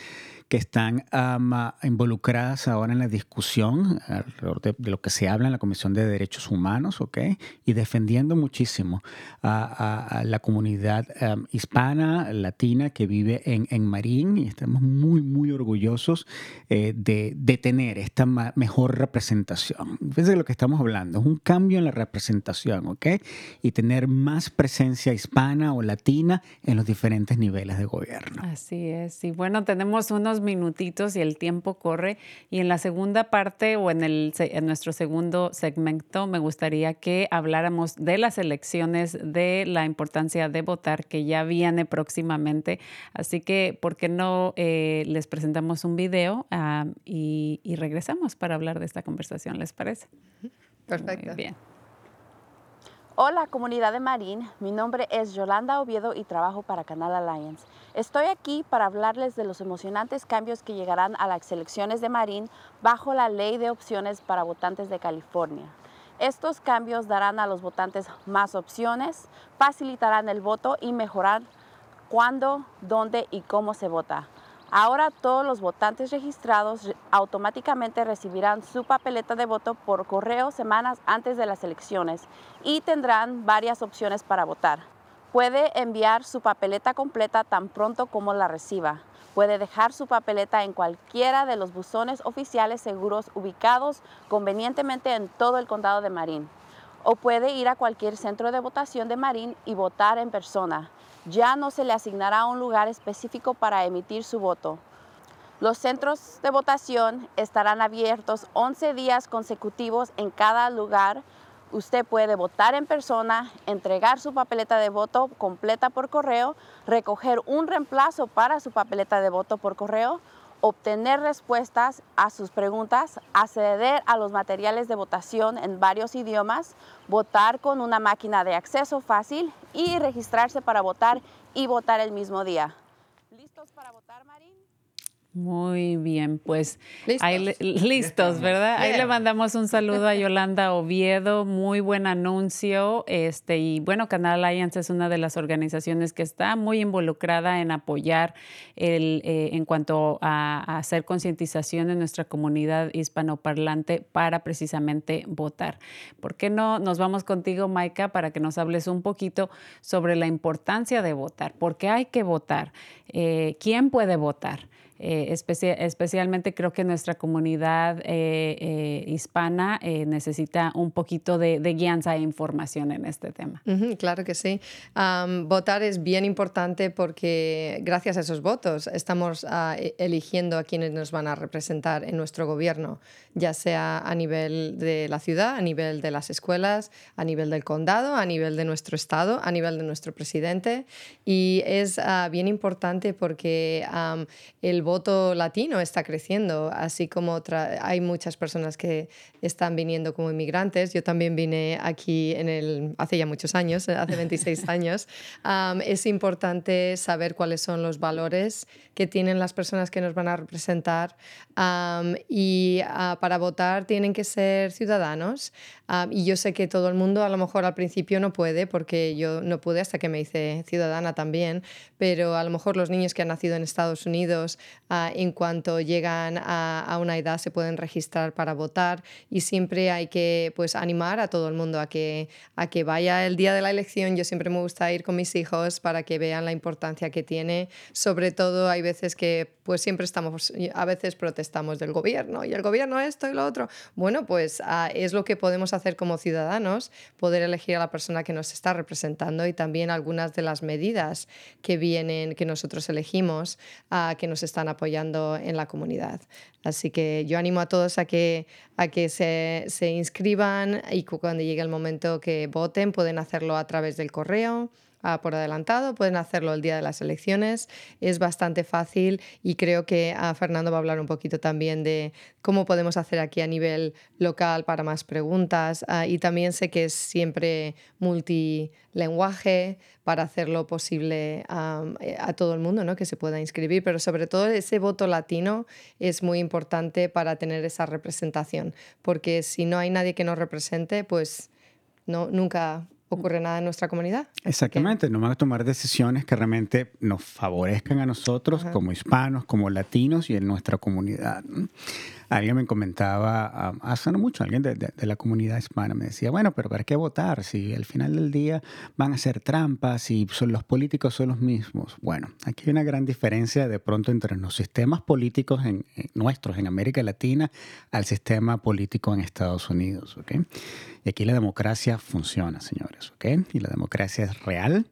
que están um, involucradas ahora en la discusión alrededor de, de, lo que se habla en la Comisión de Derechos Humanos, ¿ok? Y defendiendo muchísimo a, a, a la comunidad um, hispana, latina que vive en, en, Marín y estamos muy, muy orgullosos eh, de, de, tener esta mejor representación. Fíjense de lo que estamos hablando, es un cambio en la representación, ¿ok? Y tener más presencia hispana o latina en los diferentes niveles de gobierno. Así es. Y bueno, tenemos unos minutitos y el tiempo corre. Y en la segunda parte o en, el, en nuestro segundo segmento me gustaría que habláramos de las elecciones, de la importancia de votar que ya viene próximamente. Así que, ¿por qué no eh, les presentamos un video ah, y, y regresamos para hablar de esta conversación? ¿Les parece? Perfecto. Muy bien. Hola comunidad de Marín, mi nombre es Yolanda Oviedo y trabajo para Canal Alliance. Estoy aquí para hablarles de los emocionantes cambios que llegarán a las elecciones de Marín bajo la ley de opciones para votantes de California. Estos cambios darán a los votantes más opciones, facilitarán el voto y mejorar cuándo, dónde y cómo se vota. Ahora todos los votantes registrados automáticamente recibirán su papeleta de voto por correo semanas antes de las elecciones y tendrán varias opciones para votar. Puede enviar su papeleta completa tan pronto como la reciba. Puede dejar su papeleta en cualquiera de los buzones oficiales seguros ubicados convenientemente en todo el condado de Marín. O puede ir a cualquier centro de votación de Marín y votar en persona ya no se le asignará un lugar específico para emitir su voto. Los centros de votación estarán abiertos 11 días consecutivos en cada lugar. Usted puede votar en persona, entregar su papeleta de voto completa por correo, recoger un reemplazo para su papeleta de voto por correo obtener respuestas a sus preguntas, acceder a los materiales de votación en varios idiomas, votar con una máquina de acceso fácil y registrarse para votar y votar el mismo día. ¿Listos para votar, Marín? Muy bien, pues Listos. ahí le- listos, ¿verdad? Ahí le mandamos un saludo a Yolanda Oviedo, muy buen anuncio. Este, y bueno, Canal Alliance es una de las organizaciones que está muy involucrada en apoyar el, eh, en cuanto a, a hacer concientización en nuestra comunidad hispanoparlante para precisamente votar. ¿Por qué no nos vamos contigo, Maika, para que nos hables un poquito sobre la importancia de votar? ¿Por qué hay que votar? Eh, ¿Quién puede votar? Eh, especia- especialmente creo que nuestra comunidad eh, eh, hispana necesita un poquito de, de guianza e información en este tema. Claro que sí. Votar es bien importante porque gracias a esos votos estamos ah, e- eligiendo a quienes nos van a representar en nuestro gobierno, ya sea a nivel de la ciudad, a nivel de las escuelas, a nivel del condado, a nivel de nuestro estado, a nivel de nuestro presidente. Y es ah, bien importante porque el voto latino está creciendo, así como hay muchas personas que están viniendo como inmigrantes. Yo también vine aquí en el, hace ya muchos años, eh, hace 26 años. Am, es importante saber cuáles son los valores que tienen las personas que nos van a representar am, y ah, para votar tienen que ser ciudadanos. Am, y yo sé que todo el mundo a lo mejor al principio no puede, porque yo no pude hasta que me hice ciudadana también, pero a lo mejor los niños que han nacido en Estados Unidos, ah, en cuanto llegan a, a una edad, se pueden registrar para votar y siempre hay que pues, animar a todo el mundo a que, a que vaya el día de la elección. Yo siempre me gusta ir con mis hijos para que vean la importancia que tiene. Sobre todo hay veces que pues siempre estamos, a veces protestamos del gobierno y el gobierno esto y lo otro. Bueno, pues ah, es lo que podemos hacer como ciudadanos, poder elegir a la persona que nos está representando y también algunas de las medidas que vienen, que nosotros elegimos, ah, que nos están apoyando en la comunidad. Así que yo animo a todos a que, a que se, se inscriban y cu- cuando llegue el momento que voten pueden hacerlo a través del correo por adelantado, pueden hacerlo el día de las elecciones. Es bastante fácil y creo que Fernando va a hablar un poquito también de cómo podemos hacer aquí a nivel local para más preguntas. ah, y también sé que es siempre multilenguaje para hacerlo posible a todo el mundo ¿no? que se pueda inscribir, pero sobre todo ese voto latino es muy importante para tener esa representación, porque si no hay nadie que nos represente, pues no, nunca ocurre nada en nuestra comunidad. Exactamente, nos van a tomar decisiones que realmente nos favorezcan a nosotros Ajá. como hispanos, como latinos y en nuestra comunidad. Alguien me comentaba ah, hace no mucho, alguien de, de- de la comunidad hispana me decía, bueno, pero ¿para qué votar si al final del día van a hacer trampas y son, los políticos son los mismos? Bueno, aquí hay una gran diferencia de pronto entre los sistemas políticos en, en nuestros en América Latina al sistema político en Estados Unidos. ¿ok? Y aquí la democracia funciona, señores, ¿ok? Y la democracia es real.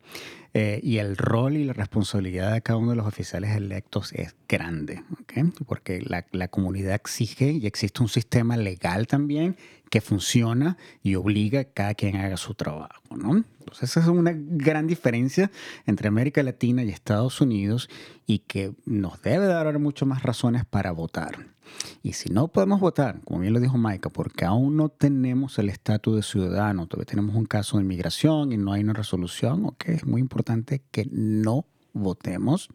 Eh, y el rol y la responsabilidad de cada uno de los oficiales electos es grande, ¿ok? porque la, la comunidad exige y existe un sistema legal también que funciona y obliga a cada quien haga su trabajo, ¿no? Entonces esa es una gran diferencia entre América Latina y Estados Unidos y que nos debe dar mucho más razones para votar. Y si no podemos votar, como bien lo dijo Maika, porque aún no tenemos el estatus de ciudadano, todavía tenemos un caso de inmigración y no hay una resolución, ok, es muy importante que no votemos.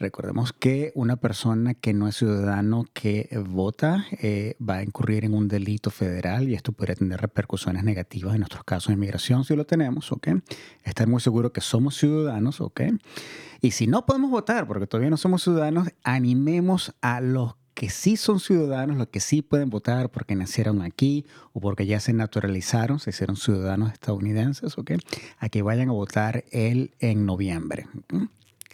Recordemos que una persona que no es ciudadano que vota eh, va a incurrir en un delito federal y esto podría tener repercusiones negativas en nuestros casos de inmigración si lo tenemos, ¿ok? Estar muy seguro que somos ciudadanos, ¿ok? Y si no podemos votar porque todavía no somos ciudadanos, animemos a los que sí son ciudadanos, los que sí pueden votar porque nacieron aquí o porque ya se naturalizaron, se hicieron ciudadanos estadounidenses, ¿ok? A que vayan a votar el en noviembre.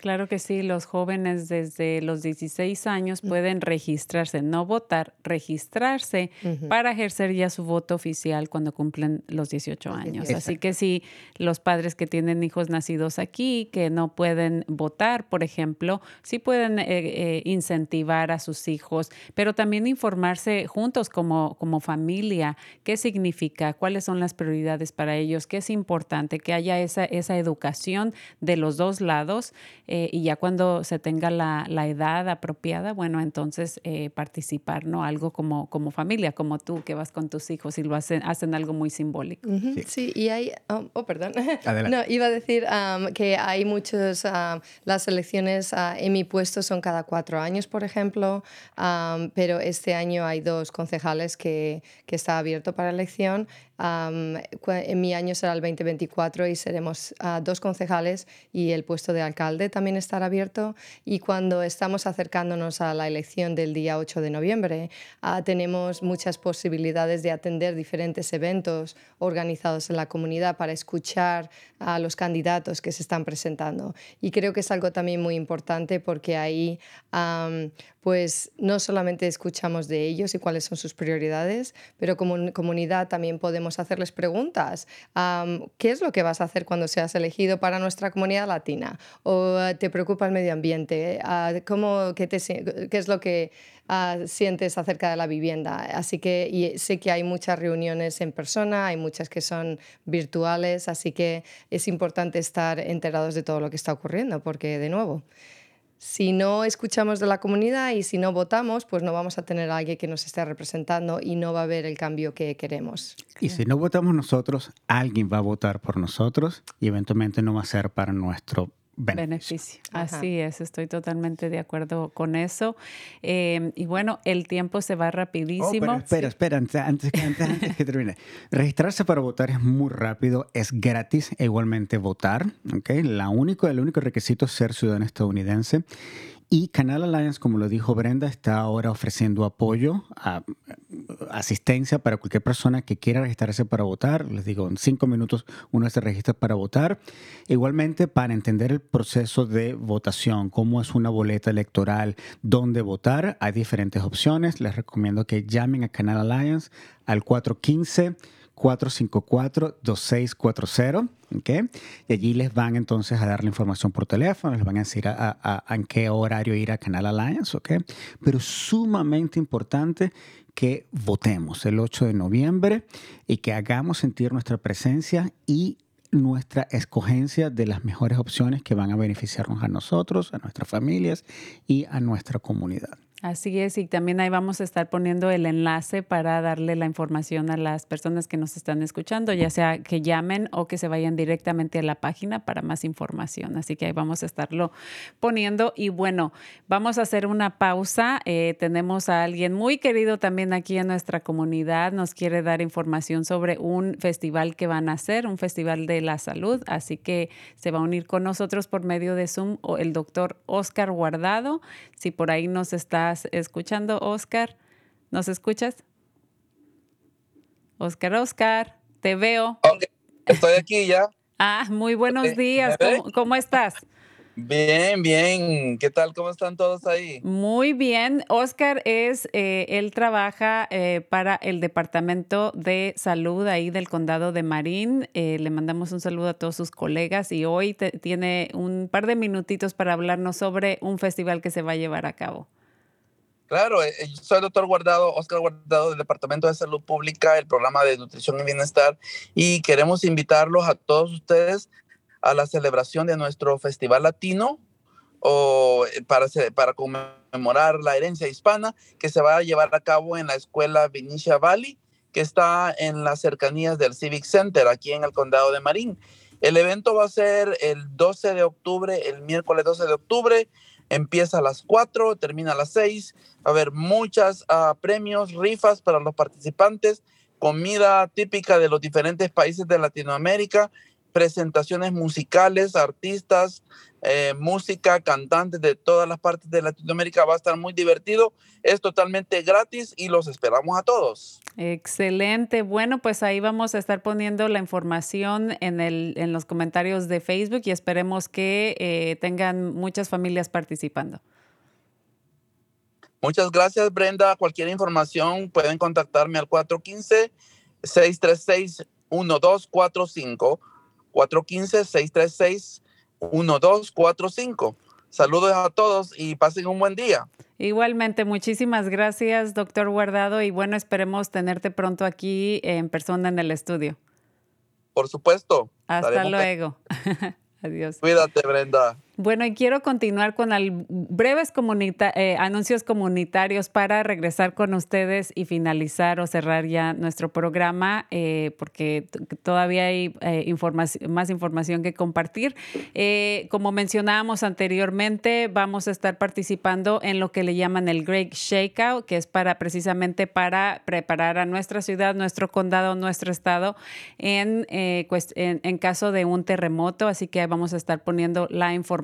Claro que sí, los jóvenes desde los 16 años pueden registrarse, no votar, registrarse para ejercer ya su voto oficial cuando cumplen los 18 años. Así que si los padres que tienen hijos nacidos aquí, que no pueden votar, por ejemplo, sí pueden eh, eh, incentivar a sus hijos, pero también informarse juntos como, como familia, qué significa, cuáles son las prioridades para ellos, qué es importante, que haya esa, esa educación de los dos lados. Eh, y ya cuando se tenga la, la edad apropiada, bueno, entonces eh, participar, ¿no? Algo como, como familia, como tú que vas con tus hijos y lo hacen, hacen algo muy simbólico. sí. y hay, oh, oh perdón, no, iba a decir que hay muchos, las elecciones uh, en mi puesto son cada cuatro años, por ejemplo, pero este año hay dos concejales que, que está abierto para elección en mi año será el 2024 y seremos ah, dos concejales y el puesto de alcalde también estará abierto. Y cuando estamos acercándonos a la elección del día 8 de noviembre, ah, tenemos muchas posibilidades de atender diferentes eventos organizados en la comunidad para escuchar a los candidatos que se están presentando. Y creo que es algo también muy importante porque ahí pues no solamente escuchamos de ellos y cuáles son sus prioridades, pero como comunidad también podemos hacerles preguntas. ¿Qué es lo que vas a hacer cuando seas elegido para nuestra comunidad latina? ¿O te preocupa el medio ambiente? Ah, ¿Cómo, qué, te, ¿Qué es lo que ah, sientes acerca de la vivienda? Así que sé que hay muchas reuniones en persona, hay muchas que son virtuales, así que es importante estar enterados de todo lo que está ocurriendo, porque de nuevo, si no escuchamos de la comunidad y si no votamos, pues no vamos a tener a alguien que nos esté representando y no va a haber el cambio que queremos. Y si no votamos nosotros, alguien va a votar por nosotros y eventualmente no va a ser para nuestro beneficio. Así es, estoy totalmente de acuerdo con eso. Em, y bueno, el tiempo se va rapidísimo. Oh, espera, espera, antes, antes, que termine. Registrarse para votar es muy rápido, es gratis e igualmente votar. ¿okay? La único, el único requisito es ser ciudadano estadounidense. Y Canal Alliance, como lo dijo Brenda, está ahora ofreciendo apoyo, asistencia para cualquier persona que quiera registrarse para votar. Les digo, en cinco minutos uno se registra para votar. Igualmente, para entender el proceso de votación, cómo es una boleta electoral, dónde votar, hay diferentes opciones. Les recomiendo que llamen a Canal Alliance al 415. 454-2640, ¿ok? Y allí les van entonces a dar la información por teléfono, les van a decir a, en qué horario ir a Canal Alliance, ¿ok? Pero sumamente importante que votemos el 8 de noviembre y que hagamos sentir nuestra presencia y nuestra escogencia de las mejores opciones que van a beneficiarnos a nosotros, a nuestras familias y a nuestra comunidad. Así es, y también ahí vamos a estar poniendo el enlace para darle la información a las personas que nos están escuchando, ya sea que llamen o que se vayan directamente a la página para más información. Así que ahí vamos a estarlo poniendo. Y bueno, vamos a hacer una pausa. Eh, tenemos a alguien muy querido también aquí en nuestra comunidad. Nos quiere dar información sobre un festival que van a hacer, un festival de la salud. Así que se va a unir con nosotros por medio de Zoom el doctor Oscar Guardado. Si por ahí nos está escuchando, Oscar? ¿Nos escuchas? Oscar, Oscar, te veo. Estoy aquí ya. Ah, muy buenos días. ¿Cómo, estás? Bien, bien. ¿Qué tal? ¿Cómo están todos ahí? Muy bien. Oscar es, eh, él trabaja eh, para el Departamento de Salud ahí del Condado de Marín. Eh, le mandamos un saludo a todos sus colegas y hoy tiene un par de minutitos para hablarnos sobre un festival que se va a llevar a cabo. Claro, soy el doctor Guardado, Oscar Guardado del Departamento de Salud Pública, el programa de Nutrición y Bienestar, y queremos invitarlos a todos ustedes a la celebración de nuestro Festival Latino o eh, para, para conmemorar la herencia hispana que se va a llevar a cabo en la escuela Vinicia Valley, que está en las cercanías del Civic Center aquí en el condado de Marín. El evento va a ser el 12 de octubre, el miércoles 12 de octubre. Empieza a las 4, termina a las 6. Va a haber muchos ah, premios, rifas para los participantes, comida típica de los diferentes países de Latinoamérica presentaciones musicales, artistas, eh, música, cantantes de todas las partes de Latinoamérica. Va a estar muy divertido. Es totalmente gratis y los esperamos a todos. Excelente. Bueno, pues ahí vamos a estar poniendo la información en, el, en los comentarios de Facebook y esperemos que eh, tengan muchas familias participando. Muchas gracias, Brenda. Cualquier información pueden contactarme al 415 636 1245 415-636-1245. Saludos a todos y pasen un buen día. Igualmente, muchísimas gracias, doctor Guardado, y bueno, esperemos tenerte pronto aquí en persona en el estudio. Por supuesto. Hasta luego. Adiós. Cuídate, Brenda. Bueno, y quiero continuar con breves eh, anuncios comunitarios para regresar con ustedes y finalizar o cerrar ya nuestro programa, eh, porque todavía hay eh, más información que compartir. como mencionábamos anteriormente, vamos a estar participando en lo que le llaman el Great Shakeout, que es para precisamente para preparar a nuestra ciudad, nuestro condado, nuestro estado en, en, en caso de un terremoto. Así que vamos a estar poniendo la información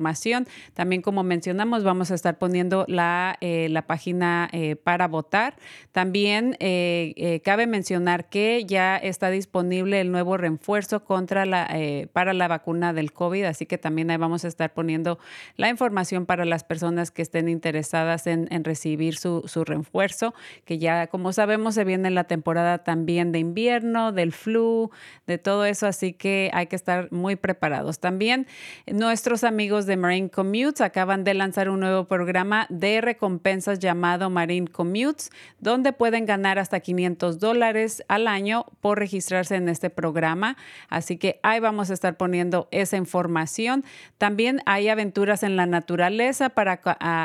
también, como mencionamos, vamos a estar poniendo la, eh, la página eh, para votar. También eh, cabe mencionar que ya está disponible el nuevo refuerzo contra la, para la vacuna del COVID, así que también ahí vamos a estar poniendo la información para las personas que estén interesadas en, en recibir su, su refuerzo, que ya, como sabemos, se viene la temporada también de invierno, del flu, de todo eso, así que hay que estar muy preparados. También nuestros amigos de Marine Commutes acaban de lanzar un nuevo programa de recompensas llamado Marine Commutes, donde pueden ganar hasta 500 dólares al año por registrarse en este programa. Así que ahí vamos a estar poniendo esa información. También hay aventuras en la naturaleza para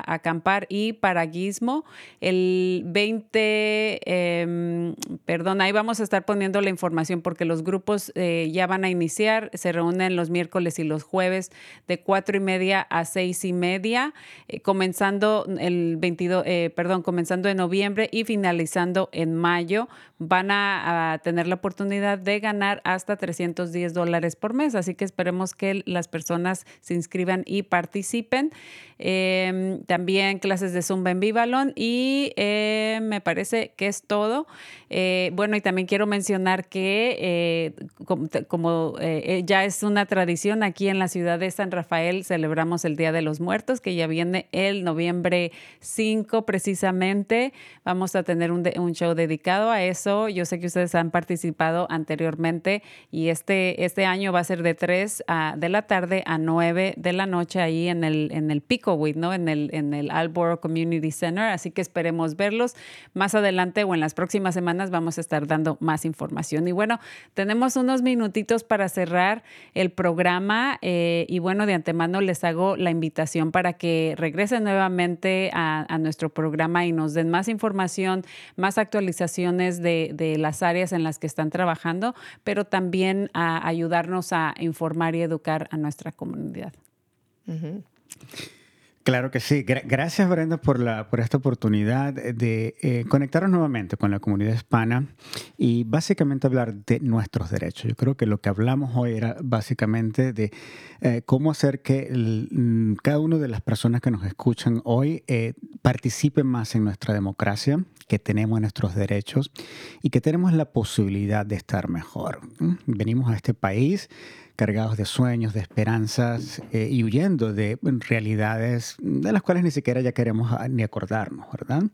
acampar y para guismo. El 20, em, perdón, ahí vamos a estar poniendo la información porque los grupos eh, ya van a iniciar. Se reúnen los miércoles y los jueves de 4 y media a seis y media, eh, comenzando el 22, eh, perdón, comenzando en noviembre y finalizando en mayo. Van a, tener la oportunidad de ganar hasta 310 dólares por mes, así que esperemos que las personas se inscriban y participen. Em, también clases de Zumba en Vivalon y eh, me parece que es todo. bueno, y también quiero mencionar que como, como ya es una tradición aquí en la ciudad de San Rafael, se celebramos el Día de los Muertos, que ya viene el noviembre 5 precisamente. Vamos a tener un, un, show dedicado a eso. Yo sé que ustedes han participado anteriormente y este, este año va a ser de 3 a, de la tarde a 9 de la noche ahí en el, en el Pickowit, ¿no? En el, en el Alboro Community Center. Así que esperemos verlos. Más adelante o en las próximas semanas vamos a estar dando más información. Y bueno, tenemos unos minutitos para cerrar el programa eh, y bueno, de antemano les hago la invitación para que regresen nuevamente a, nuestro programa y nos den más información, más actualizaciones de, las áreas en las que están trabajando, pero también a ayudarnos a informar y educar a nuestra comunidad. Claro que sí. gracias, Brenda, por, la, por esta oportunidad de eh, conectarnos nuevamente con la comunidad hispana y básicamente hablar de nuestros derechos. Yo creo que lo que hablamos hoy era básicamente de eh, cómo hacer que mm, cada una de las personas que nos escuchan hoy eh, participen más en nuestra democracia, que tenemos nuestros derechos y que tenemos la posibilidad de estar mejor. Venimos a este país cargados de sueños, de esperanzas eh, y huyendo de realidades de las cuales ni siquiera ya queremos ah, ni acordarnos, ¿verdad?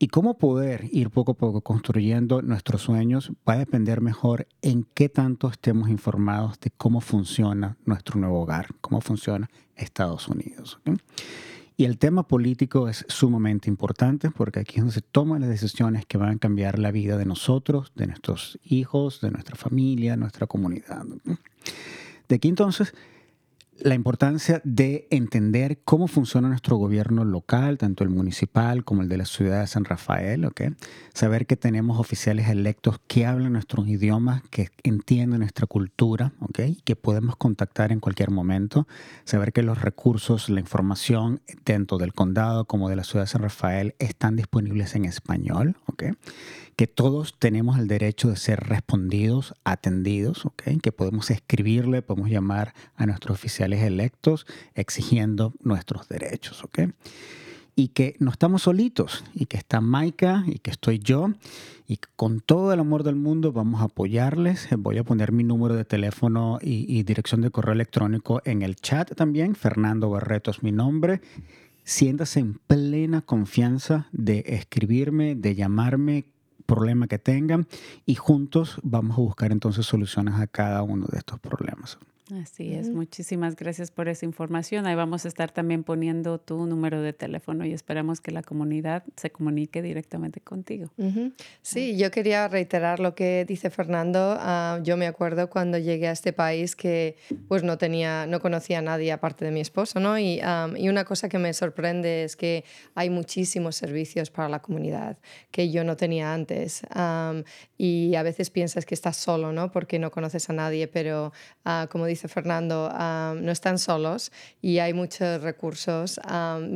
Y cómo poder ir poco a poco construyendo nuestros sueños va a depender mejor en qué tanto estemos informados de cómo funciona nuestro nuevo hogar, cómo funciona Estados Unidos. Y el tema político es sumamente importante porque aquí es donde se toman las decisiones que van a cambiar la vida de nosotros, de nuestros hijos, de nuestra familia, nuestra comunidad. De aquí entonces la importancia de entender cómo funciona nuestro gobierno local, tanto el municipal como el de la ciudad de San Rafael, ¿ok? Saber que tenemos oficiales electos que hablan nuestros idiomas, que entienden nuestra cultura, ¿ok? Que podemos contactar en cualquier momento. Saber que los recursos, la información, tanto del condado como de la ciudad de San Rafael, están disponibles en español, ¿ok? Que todos tenemos el derecho de ser respondidos, atendidos, ¿okay? que podemos escribirle, podemos llamar a nuestros oficiales electos exigiendo nuestros derechos. ¿okay? Y que no estamos solitos, y que está Maika, y que estoy yo, y con todo el amor del mundo vamos a apoyarles. Voy a poner mi número de teléfono y, y dirección de correo electrónico en el chat también. Fernando Barreto es mi nombre siéntase en plena confianza de escribirme, de llamarme, problema que tengan y juntos vamos a buscar entonces soluciones a cada uno de estos problemas. Así es, muchísimas gracias por esa información. Ahí vamos a estar también poniendo tu número de teléfono y esperamos que la comunidad se comunique directamente contigo. Sí, yo quería reiterar lo que dice Fernando. Ah, yo me acuerdo cuando llegué a este país que pues no tenía, no conocía a nadie aparte de mi esposo, ¿no? Y, y una cosa que me sorprende es que hay muchísimos servicios para la comunidad que yo no tenía antes. y a veces piensas que estás solo, ¿no? Porque no conoces a nadie, pero uh, como dice Fernando, no están solos y hay muchos recursos.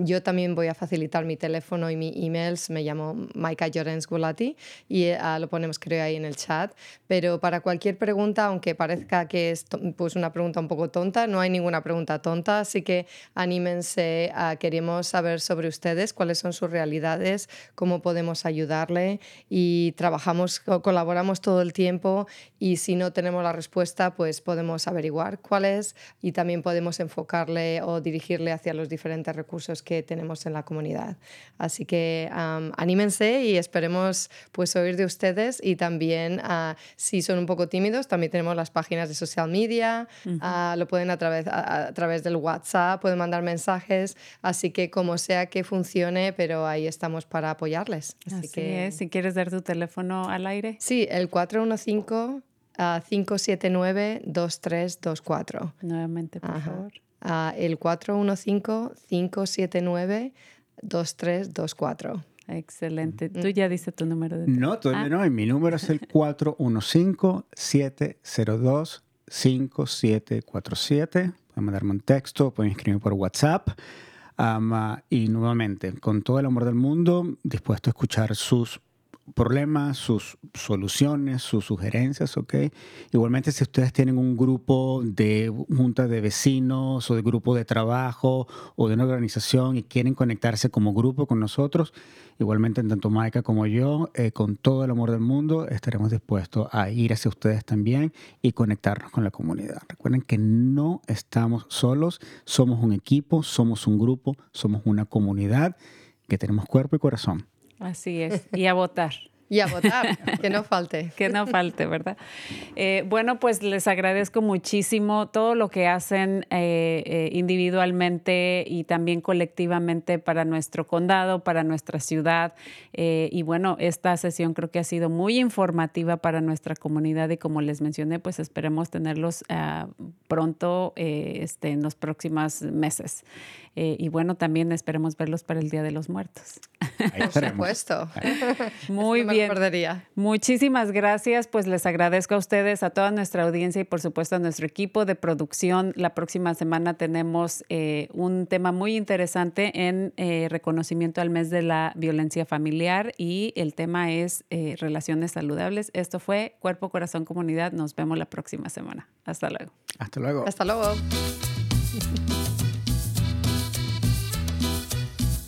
yo también voy a facilitar mi teléfono y mi email. Me llamo Maika Llorens Gulati y ah, lo ponemos creo ahí en el chat. Pero para cualquier pregunta, aunque parezca que es pues, una pregunta un poco tonta, no hay ninguna pregunta tonta, así que anímense. queremos saber sobre ustedes, cuáles son sus realidades, cómo podemos ayudarle y trabajamos, colaboramos todo el tiempo y si no tenemos la respuesta, pues podemos averiguar cuál es y también podemos enfocarle o dirigirle hacia los diferentes recursos que tenemos en la comunidad. Así que anímense y esperemos pues oír de ustedes y también uh, si son un poco tímidos, también tenemos las páginas de social media, ah, lo pueden a través, a, través del WhatsApp, pueden mandar mensajes, así que como sea que funcione, pero ahí estamos para apoyarles. Así, que, si quieres dar tu teléfono al aire. Sí, el 415 Uh, 579-2324. Nuevamente, por favor. Uh, el 415-579-2324. Excelente. ¿Tú ya dices tu número de teléfono? No, todavía no. Mi número es el 415-702-5747. Pueden mandarme un texto, pueden escribirme por WhatsApp. Um, uh, y nuevamente, con todo el amor del mundo, dispuesto a escuchar sus problemas, sus soluciones, sus sugerencias, ¿ok? Igualmente, si ustedes tienen un grupo de junta de vecinos o de grupo de trabajo o de una organización y quieren conectarse como grupo con nosotros, igualmente tanto Maika como yo, eh, con todo el amor del mundo, estaremos dispuestos a ir hacia ustedes también y conectarnos con la comunidad. Recuerden que no estamos solos, somos un equipo, somos un grupo, somos una comunidad que tenemos cuerpo y corazón. Así es, y a votar. Y a votar, que no falte. que no falte, ¿verdad? Eh, bueno, pues les agradezco muchísimo todo lo que hacen eh, eh, individualmente y también colectivamente para nuestro condado, para nuestra ciudad. y bueno, esta sesión creo que ha sido muy informativa para nuestra comunidad y como les mencioné, pues esperemos tenerlos ah, pronto este, en los próximos meses. y bueno, también esperemos verlos para el Día de los Muertos. Por supuesto. Muy bien. Muchísimas gracias. Pues les agradezco a ustedes, a toda nuestra audiencia y por supuesto a nuestro equipo de producción. La próxima semana tenemos eh, un tema muy interesante en eh, reconocimiento al mes de la violencia familiar y el tema es eh, relaciones saludables. Esto fue Cuerpo, Corazón, Comunidad. Nos vemos la próxima semana. Hasta luego. Hasta luego. Hasta luego.